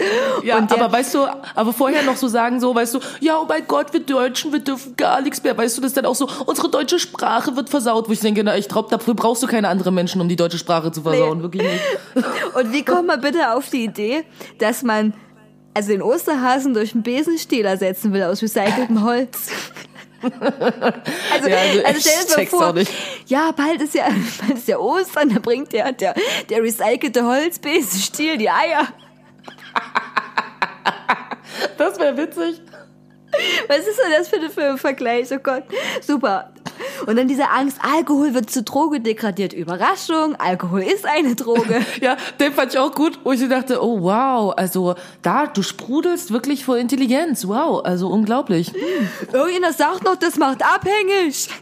Ja, der- aber weißt du, aber vorher noch so sagen, so, weißt du, ja, oh mein Gott, wir Deutschen, wir dürfen gar nichts mehr. Weißt du, das ist dann auch so, unsere deutsche Sprache wird versaut, wo ich denke, na, ich glaube, dafür brauchst du keine anderen Menschen, um die deutsche Sprache zu versauen. Nee. Wirklich nicht. Und wie kommt man bitte auf die Idee, dass man also den Osterhasen durch einen Besenstiel ersetzen will aus recyceltem Holz? Also, Ja, also also stell dir mal vor, ja, bald ist ja, bald ist ja Ostern, da bringt der, der, der recycelte Holzbesenstiel die Eier. Das wäre witzig. Was ist denn das für ein- für ein Vergleich? Oh Gott, super. Und dann diese Angst, Alkohol wird zu Droge degradiert. Überraschung, Alkohol ist eine Droge. Ja, den fand ich auch gut, wo ich so dachte, oh wow, also da, du sprudelst wirklich vor Intelligenz. Wow, also unglaublich. Irgendjemand sagt noch, das macht abhängig.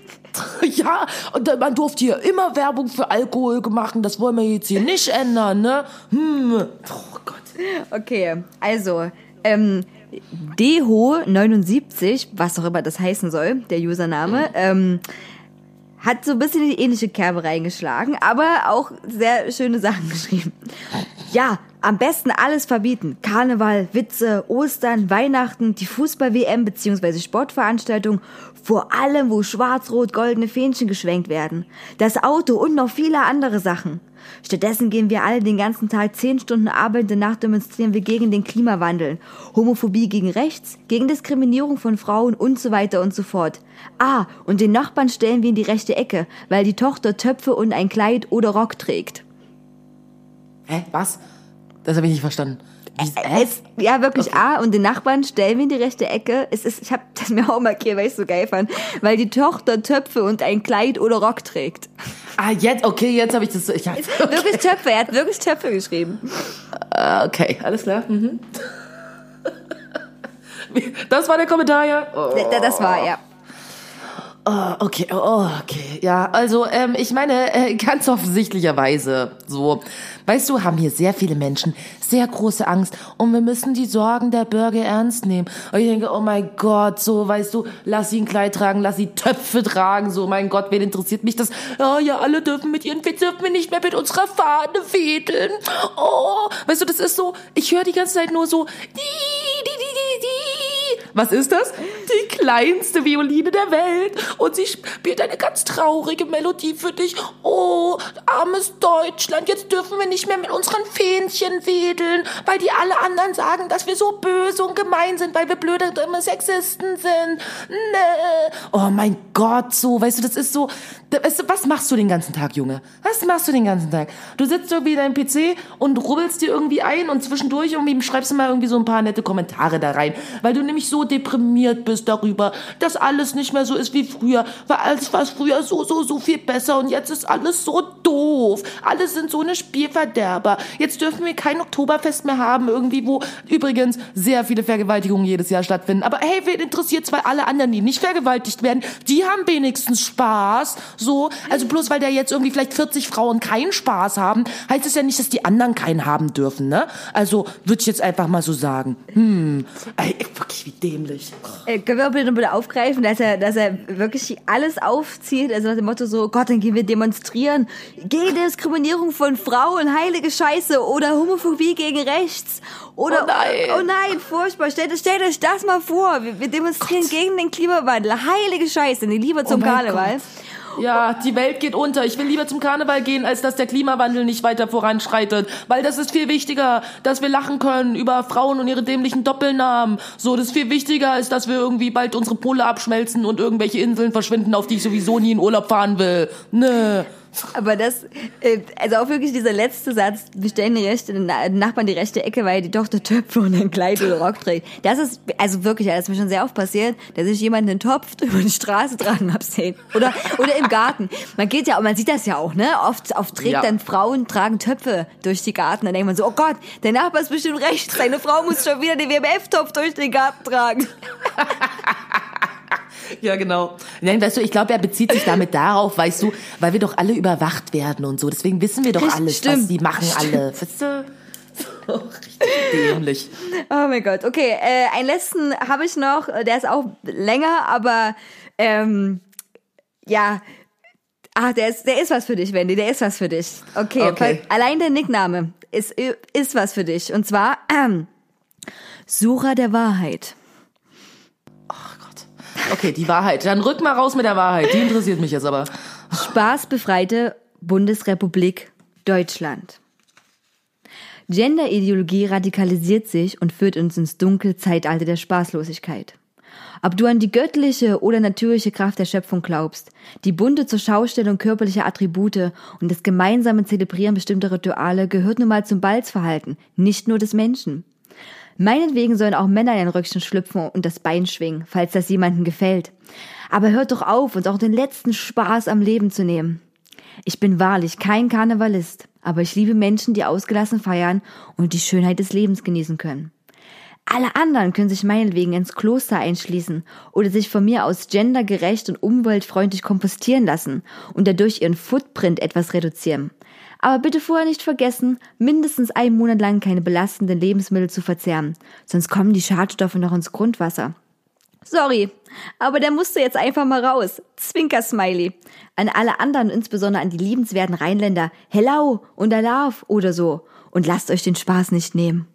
Ja, und man durfte hier immer Werbung für Alkohol machen, das wollen wir jetzt hier nicht ändern, ne? Hm. Oh Gott. Okay, also, ähm, Deho79, was auch immer das heißen soll, der Username, ähm, hat so ein bisschen in die ähnliche Kerbe reingeschlagen, aber auch sehr schöne Sachen geschrieben. Ja, am besten alles verbieten. Karneval, Witze, Ostern, Weihnachten, die Fußball-WM bzw. Sportveranstaltungen, vor allem, wo schwarz-rot-goldene Fähnchen geschwenkt werden. Das Auto und noch viele andere Sachen. Stattdessen gehen wir alle den ganzen Tag zehn Stunden arbeiten, danach demonstrieren wir gegen den Klimawandel, Homophobie gegen rechts, gegen Diskriminierung von Frauen und so weiter und so fort. Ah, und den Nachbarn stellen wir in die rechte Ecke, weil die Tochter Töpfe und ein Kleid oder Rock trägt. Hä, was? Das habe ich nicht verstanden. Es, ja, wirklich A. Und den Nachbarn stellen wir in die rechte Ecke. Es ist, ich habe das mir auch markiert, weil ich so geil fand, weil die Tochter Töpfe und ein Kleid oder Rock trägt. Ah, jetzt, okay, jetzt habe ich das. Ich, hab- Wirklich Töpfe, er hat wirklich Töpfe geschrieben. Ah, okay, alles klar. Mhm. Das war der Kommentar, ja? Oh. Da- Das war er. Oh, okay, oh, okay. Ja, also ähm, ich meine, äh, ganz offensichtlicherweise so. Weißt du, haben hier sehr viele Menschen sehr große Angst und wir müssen die Sorgen der Bürger ernst nehmen. Und ich denke, oh mein Gott, so, weißt du, lass sie ein Kleid tragen, lass sie Töpfe tragen, so, mein Gott, wen interessiert mich das? Ja, ja, alle dürfen mit ihren, wir dürfen nicht mehr mit unserer Fahne wedeln. Oh, weißt du, das ist so, ich höre die ganze Zeit nur so, die, die, die, die, die. Was ist das? Die kleinste Violine der Welt. Und sie spielt eine ganz traurige Melodie für dich. Oh, armes Deutschland, jetzt dürfen wir nicht mehr mit unseren Fähnchen wedeln, weil die alle anderen sagen, dass wir so böse und gemein sind, weil wir blöde dumme Sexisten sind. Nee. Oh mein Gott, so, weißt du, das ist so, weißt du, was machst du den ganzen Tag, Junge? Was machst du den ganzen Tag? Du sitzt irgendwie in deinem PC und rubbelst dir irgendwie ein und zwischendurch irgendwie schreibst du mal irgendwie so ein paar nette Kommentare da rein, weil du nämlich so deprimiert bist darüber, dass alles nicht mehr so ist wie früher, weil alles war früher so, so, so viel besser und jetzt ist alles so doof. Alle sind so eine Spielverderber. Jetzt dürfen wir kein Oktoberfest mehr haben, irgendwie, wo übrigens sehr viele Vergewaltigungen jedes Jahr stattfinden. Aber hey, wen interessiert's, weil alle anderen, die nicht vergewaltigt werden, die haben wenigstens Spaß. So, also bloß weil da jetzt irgendwie vielleicht 40 Frauen keinen Spaß haben, heißt es ja nicht, dass die anderen keinen haben dürfen, ne? Also würde ich jetzt einfach mal so sagen. Hm, ey, wirklich wie dämlich. Äh, können wir bitte, bitte aufgreifen, dass er, dass er wirklich alles aufzieht, also nach dem Motto so, Gott, dann gehen wir demonstrieren gegen Diskriminierung von Frauen, heilige Scheiße, oder Homophobie gegen rechts, oder, Oh nein. oh nein, furchtbar, stellt, stellt euch das mal vor, wir, wir demonstrieren gegen den Klimawandel, heilige Scheiße, die Liebe zum Oh Karneval. Gott. Ja, die Welt geht unter. Ich will lieber zum Karneval gehen, als dass der Klimawandel nicht weiter voranschreitet. Weil das ist viel wichtiger, dass wir lachen können über Frauen und ihre dämlichen Doppelnamen. So, das ist viel wichtiger, als dass wir irgendwie bald unsere Pole abschmelzen und irgendwelche Inseln verschwinden, auf die ich sowieso nie in Urlaub fahren will. Nö. Aber das, äh, also auch wirklich dieser letzte Satz, wir stellen die rechte, den Na- den Nachbarn die rechte Ecke, weil die Tochter Töpfe und ein Kleid oder Rock trägt. Das ist, also wirklich, das ist mir schon sehr oft passiert, dass sich jemand einen Topf über die Straße tragen hab sehen. Oder, oder im Garten. Man geht ja, und man sieht das ja auch, ne? Oft, oft trägt Ja. dann Frauen, tragen Töpfe durch die Garten. Dann denkt man so, oh Gott, der Nachbar ist bestimmt rechts, seine Frau muss schon wieder den WMF-Topf durch den Garten tragen. Ja, genau. Nein, weißt du, ich glaube, er bezieht sich damit darauf, weißt du, weil wir doch alle überwacht werden und so. Deswegen wissen wir doch alles, stimmt. was die machen alle. Weißt du? So, richtig dämlich. Oh mein Gott. Okay, äh, einen letzten habe ich noch. Der ist auch länger, aber ähm, ja. Ah, der ist, der ist was für dich, Wendy. Der ist was für dich. Okay, Okay. allein der Nickname ist, ist was für dich. Und zwar ähm, Sucher der Wahrheit. Okay, die Wahrheit. Dann rück mal raus mit der Wahrheit. Die interessiert mich jetzt aber. Spaßbefreite Bundesrepublik Deutschland. Genderideologie radikalisiert sich und führt uns ins dunkle Zeitalter der Spaßlosigkeit. Ob du an die göttliche oder natürliche Kraft der Schöpfung glaubst, die bunte zur Schaustellung körperlicher Attribute und das gemeinsame Zelebrieren bestimmter Rituale gehört nun mal zum Balzverhalten, nicht nur des Menschen. Meinetwegen sollen auch Männer in ein Röckchen schlüpfen und das Bein schwingen, falls das jemandem gefällt. Aber hört doch auf, uns auch den letzten Spaß am Leben zu nehmen. Ich bin wahrlich kein Karnevalist, aber ich liebe Menschen, die ausgelassen feiern und die Schönheit des Lebens genießen können. Alle anderen können sich meinetwegen ins Kloster einschließen oder sich von mir aus gendergerecht und umweltfreundlich kompostieren lassen und dadurch ihren Footprint etwas reduzieren. Aber bitte vorher nicht vergessen, mindestens einen Monat lang keine belastenden Lebensmittel zu verzehren, sonst kommen die Schadstoffe noch ins Grundwasser. Sorry, aber der musste jetzt einfach mal raus. Zwinker-Smiley. An alle anderen, insbesondere an die liebenswerten Rheinländer. Hello und Alaf oder so. Und lasst euch den Spaß nicht nehmen.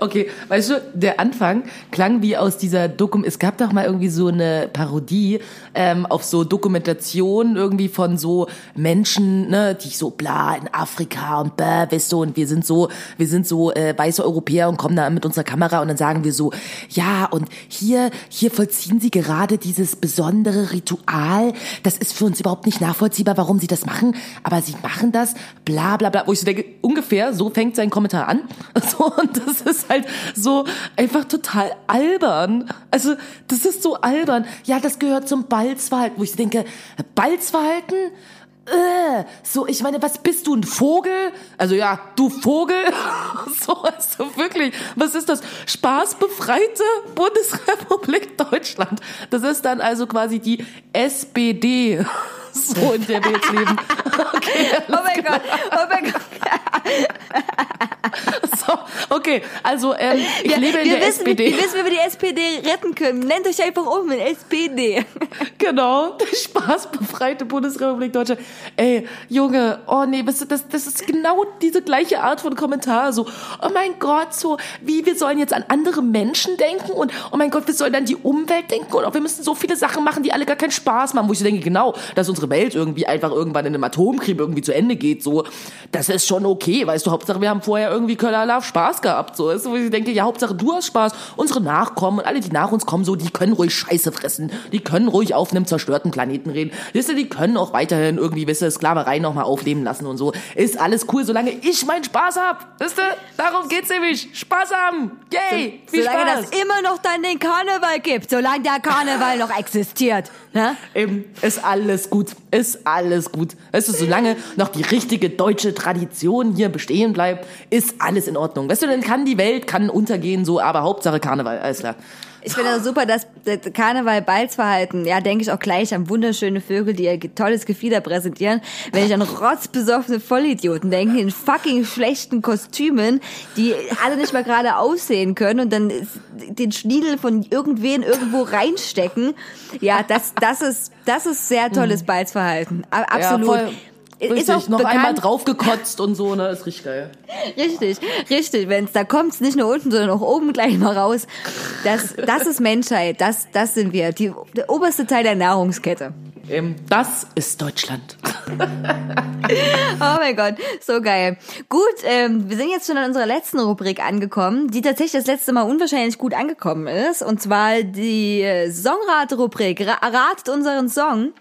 Okay, weißt du, der Anfang klang wie aus dieser Dokum. Es gab doch mal irgendwie so eine Parodie ähm, auf so Dokumentation irgendwie von so Menschen, ne, die so bla in Afrika und bäh, weißt du, und wir sind so, wir sind so äh, weiße Europäer und kommen da mit unserer Kamera und dann sagen wir so, ja und hier, hier vollziehen sie gerade dieses besondere Ritual. Das ist für uns überhaupt nicht nachvollziehbar, warum sie das machen, aber sie machen das, bla bla bla. Wo ich so denke, ungefähr so fängt sein Kommentar an. So, und das ist halt so einfach total albern. Also, das ist so albern. Ja, das gehört zum Balzverhalten, wo ich denke, Balzverhalten? Äh, so, ich meine, was bist du, ein Vogel? Also ja, du Vogel? So, also wirklich, was ist das? Spaßbefreite Bundesrepublik Deutschland. Das ist dann also quasi die SPD, so in der wir jetzt leben. Okay, Oh mein Gott, oh mein Gott. so, okay, also ähm, ich Ja, lebe in wir der wissen, SPD. Wir wissen, wie wir die SPD retten können. Nennt euch einfach um in SPD. Genau, die spaßbefreite Bundesrepublik Deutschland. Ey, Junge, oh nee, das, das ist genau diese gleiche Art von Kommentar. So, oh mein Gott, so, wie wir sollen jetzt an andere Menschen denken und oh mein Gott, wir sollen an die Umwelt denken und auch wir müssen so viele Sachen machen, die alle gar keinen Spaß machen. Wo ich denke, genau, dass unsere Welt irgendwie einfach irgendwann in einem Atomkrieg irgendwie zu Ende geht, so, das ist schon okay, weißt du, Hauptsache wir haben vorher irgendwie Kölner Love Spaß gehabt, so, weißt du, wo ich denke, ja, Hauptsache du hast Spaß, unsere Nachkommen und alle, die nach uns kommen, so, die können ruhig Scheiße fressen, die können ruhig auf einem zerstörten Planeten reden, weißt du, die können auch weiterhin irgendwie, weißt du, Sklaverei nochmal aufleben lassen und so, ist alles cool, solange ich meinen Spaß hab, weißt du, darum geht's nämlich, Spaß haben, yay, viel Solange Spaß. das immer noch dann den Karneval gibt, solange der Karneval noch existiert. Ne? Eben, ist alles gut, ist alles gut. Weißt du, solange noch die richtige deutsche Tradition hier bestehen bleibt, ist alles in Ordnung. Weißt du, dann kann die Welt, kann untergehen, so, aber Hauptsache Karneval, alles klar. Ich finde das super, dass das Karneval Balzverhalten, ja, denke ich auch gleich an wunderschöne Vögel, die ihr tolles Gefieder präsentieren. Wenn ich an rotzbesoffene Vollidioten denke, in fucking schlechten Kostümen, die alle nicht mal gerade aussehen können und dann den Schniedel von irgendwen irgendwo reinstecken. Ja, das, das ist, das ist sehr tolles Balzverhalten. A- Absolut. Ja, voll. Ist Richtig, auch noch bekannt, einmal draufgekotzt und so, ne, ist richtig geil. Richtig, richtig. Wenn's da kommt's nicht nur unten, sondern auch oben gleich mal raus. Das, das ist Menschheit. Das, das sind wir. Die, der oberste Teil der Nahrungskette. Eben, das ist Deutschland. Oh mein Gott, so geil. Gut, ähm, wir sind jetzt schon an unserer letzten Rubrik angekommen, die tatsächlich das letzte Mal unwahrscheinlich gut angekommen ist. Und zwar die äh, Songrate-Rubrik. Ra ratet unseren Song.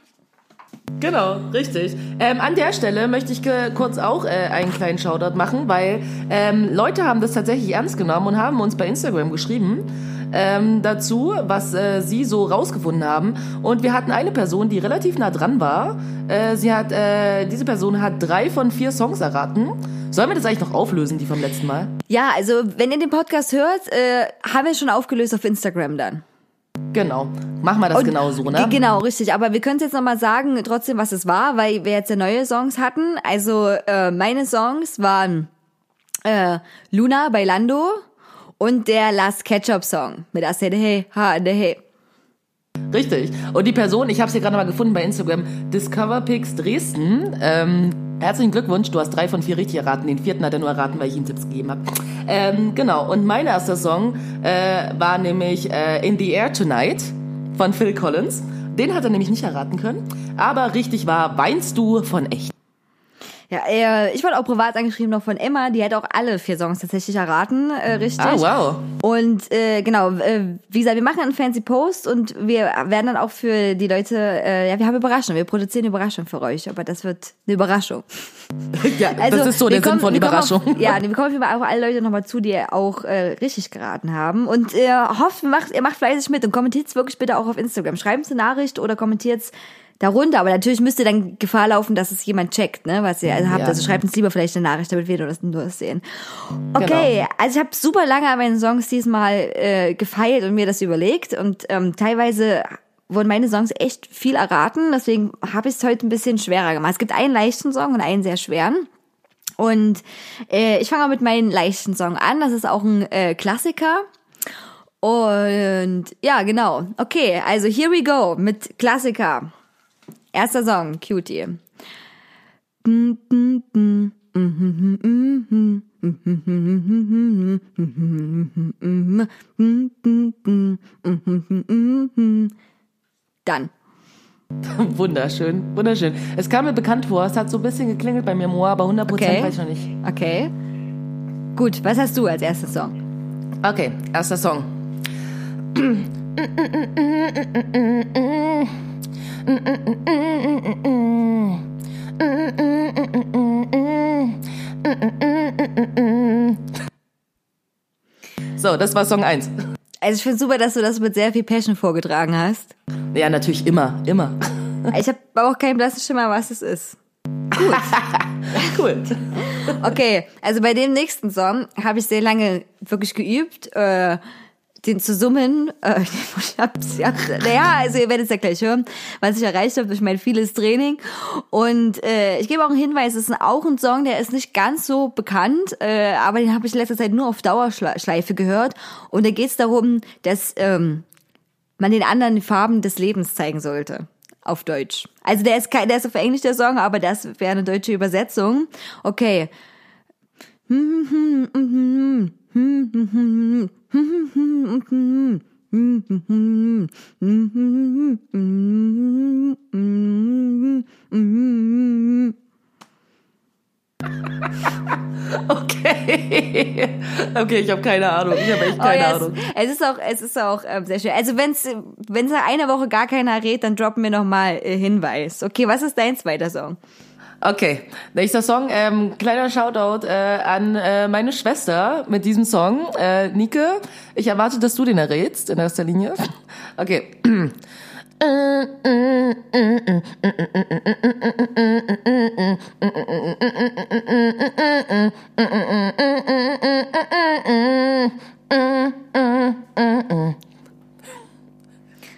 Genau, richtig. Ähm, an der Stelle möchte ich kurz auch äh, einen kleinen Shoutout machen, weil ähm, Leute haben das tatsächlich ernst genommen und haben uns bei Instagram geschrieben ähm, dazu, was äh, sie so rausgefunden haben. Und wir hatten eine Person, die relativ nah dran war. Äh, sie hat, äh, diese Person hat drei von vier Songs erraten. Sollen wir das eigentlich noch auflösen, die vom letzten Mal? Ja, also wenn ihr den Podcast hört, äh, haben wir schon aufgelöst auf Instagram dann. Genau. Machen wir das Und- genau so, ne? Ge- Genau, richtig. Aber wir können es jetzt nochmal sagen, trotzdem, was es war, weil wir jetzt ja neue Songs hatten. Also äh, meine Songs waren äh, Luna bei Lando und der Last Ketchup Song mit I said hey, ha, and hey. Richtig. Und die Person, ich habe es hier gerade mal gefunden bei Instagram, Discoverpix Dresden. Ähm, herzlichen Glückwunsch, du hast drei von vier richtig erraten. Den vierten hat er nur erraten, weil ich ihm Tipps gegeben habe. Ähm, genau. Und mein erster Song äh, war nämlich äh, In the Air Tonight von Phil Collins. Den hat er nämlich nicht erraten können. Aber richtig war Weinst du von echt. Ja, äh, ich wurde auch privat angeschrieben noch von Emma, die hat auch alle vier Songs tatsächlich erraten, äh, richtig. Ah, wow. Und äh, genau, äh, wie gesagt, wir machen einen fancy Post und wir werden dann auch für die Leute, äh, ja, wir haben Überraschungen, wir produzieren eine Überraschung für euch, aber das wird eine Überraschung. Ja, Also, das ist so der Sinn kommen- von wir kommen Überraschung. Auf, ja, wir kommen auf alle Leute nochmal zu, die auch äh, richtig geraten haben. Und äh, hofft, ihr macht, ihr macht fleißig mit und kommentiert wirklich bitte auch auf Instagram. Schreibt eine Nachricht oder kommentiert darunter. Aber natürlich müsst ihr dann Gefahr laufen, dass es jemand checkt, ne, was ihr habt. Ja. Also schreibt uns lieber vielleicht eine Nachricht, damit wir nur das, nur das sehen. Okay, also ich habe super lange an meinen Songs diesmal äh, gefeilt und mir das überlegt. Und ähm, teilweise wurden meine Songs echt viel erraten. Deswegen habe ich es heute ein bisschen schwerer gemacht. Es gibt einen leichten Song und einen sehr schweren. Und äh, ich fange mal mit meinem leichten Song an. Das ist auch ein äh, Klassiker. Und ja, genau. Okay, also here we go mit Klassiker. Erster Song, Cutie. Dann. Wunderschön, wunderschön. Es kam mir bekannt vor, es hat so ein bisschen geklingelt bei mir Ohr, aber 100% Okay. weiß ich noch nicht. Okay. Gut, was hast du als erster Song? Okay, erster Song. So, das war Song 1. Also ich finde super, dass du das mit sehr viel Passion vorgetragen hast. Ja, natürlich immer, immer. Ich habe auch keinen blassen Schimmer, was es ist. Cool. Okay, also bei dem nächsten Song habe ich sehr lange wirklich geübt, äh, den zu summen. Äh, ich hab's, hab's, naja, also ihr werdet es ja gleich hören, was ich erreicht habe durch mein vieles Training. Und äh, ich gebe auch einen Hinweis, es ist auch ein Song, der ist nicht ganz so bekannt, äh, aber den habe ich in letzter Zeit nur auf Dauerschleife gehört. Und da geht es darum, dass ähm, man den anderen die Farben des Lebens zeigen sollte. Auf Deutsch. Also der ist kein, der ist auf Englisch der Song, aber das wäre eine deutsche Übersetzung. Okay. Okay. Okay, ich habe keine Ahnung. Ich habe echt keine oh, ja, Ahnung. Es, es ist auch, es ist auch ähm, sehr schön. Also wenn's, wenn's nach einer Woche gar keiner redet, dann droppen wir nochmal äh, Hinweis. Okay, was ist dein zweiter Song? Okay, nächster Song. Ähm, kleiner Shoutout äh, an äh, meine Schwester mit diesem Song. Äh, Nike, ich erwarte, dass du den errätst in erster Linie. Okay.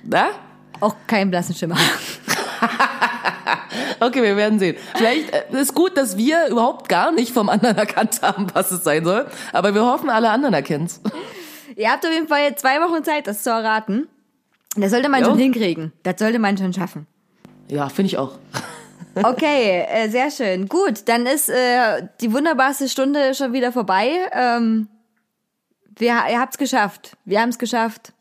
Na? Auch kein blassen Schimmer. Okay, wir werden sehen. Vielleicht äh, ist gut, dass wir überhaupt gar nicht vom anderen erkannt haben, was es sein soll. Aber wir hoffen, alle anderen erkennen's. Ihr habt auf jeden Fall zwei Wochen Zeit, das zu erraten. Das sollte man Jo. schon hinkriegen. Das sollte man schon schaffen. Ja, finde ich auch. Okay, äh, sehr schön. Gut, dann ist äh, die wunderbarste Stunde schon wieder vorbei. Ähm, wir, ihr habt's geschafft. Wir haben's geschafft.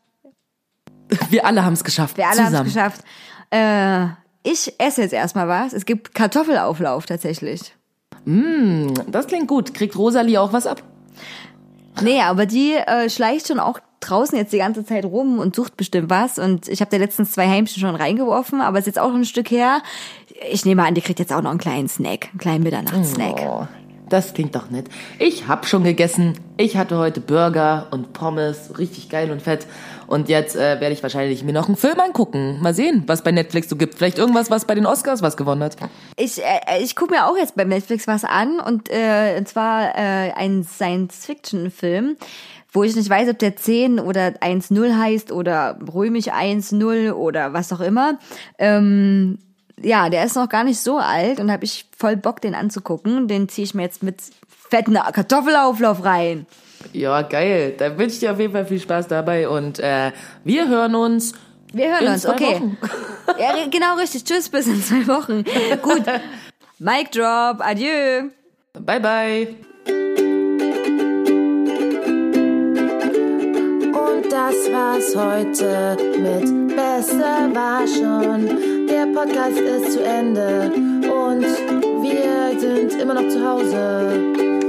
Wir alle haben's geschafft. Wir alle zusammen. haben's geschafft. Äh, ich esse jetzt erstmal was. Es gibt Kartoffelauflauf tatsächlich. Das klingt gut. Kriegt Rosalie auch was ab? Nee, aber die äh, schleicht schon auch draußen jetzt die ganze Zeit rum und sucht bestimmt was. Und ich habe da letztens zwei Hämchen schon reingeworfen, aber ist jetzt auch ein Stück her. Ich nehme an, die kriegt jetzt auch noch einen kleinen Snack, einen kleinen Mitternachtssnack. Oh, das klingt doch nett. Ich hab schon gegessen. Ich hatte heute Burger und Pommes, richtig geil und fett. Und jetzt äh, werde ich wahrscheinlich mir noch einen Film angucken. Mal sehen, was bei Netflix so gibt. Vielleicht irgendwas, was bei den Oscars was gewonnen hat. Ich, äh, ich gucke mir auch jetzt bei Netflix was an und, äh, und zwar äh, ein Science-Fiction-Film wo ich nicht weiß, ob der 10 oder 1-0 heißt oder römisch 1-0 oder was auch immer. Ähm, ja, der ist noch gar nicht so alt und habe ich voll Bock, den anzugucken. Den ziehe ich mir jetzt mit fetten Kartoffelauflauf rein. Ja, geil. Da wünsche ich dir auf jeden Fall viel Spaß dabei und äh, wir hören uns. Wir hören in uns, zwei okay. Wochen. Ja, genau richtig. Tschüss, bis in zwei Wochen. Gut. Mic drop. Adieu. Bye, bye. Und das war's heute mit Besser war schon. Der Podcast ist zu Ende und wir sind immer noch zu Hause.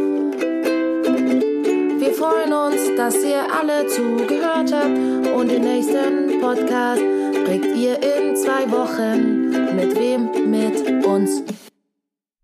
Wir freuen uns, dass ihr alle zugehört habt und den nächsten Podcast kriegt ihr in zwei Wochen. Mit wem? Mit uns.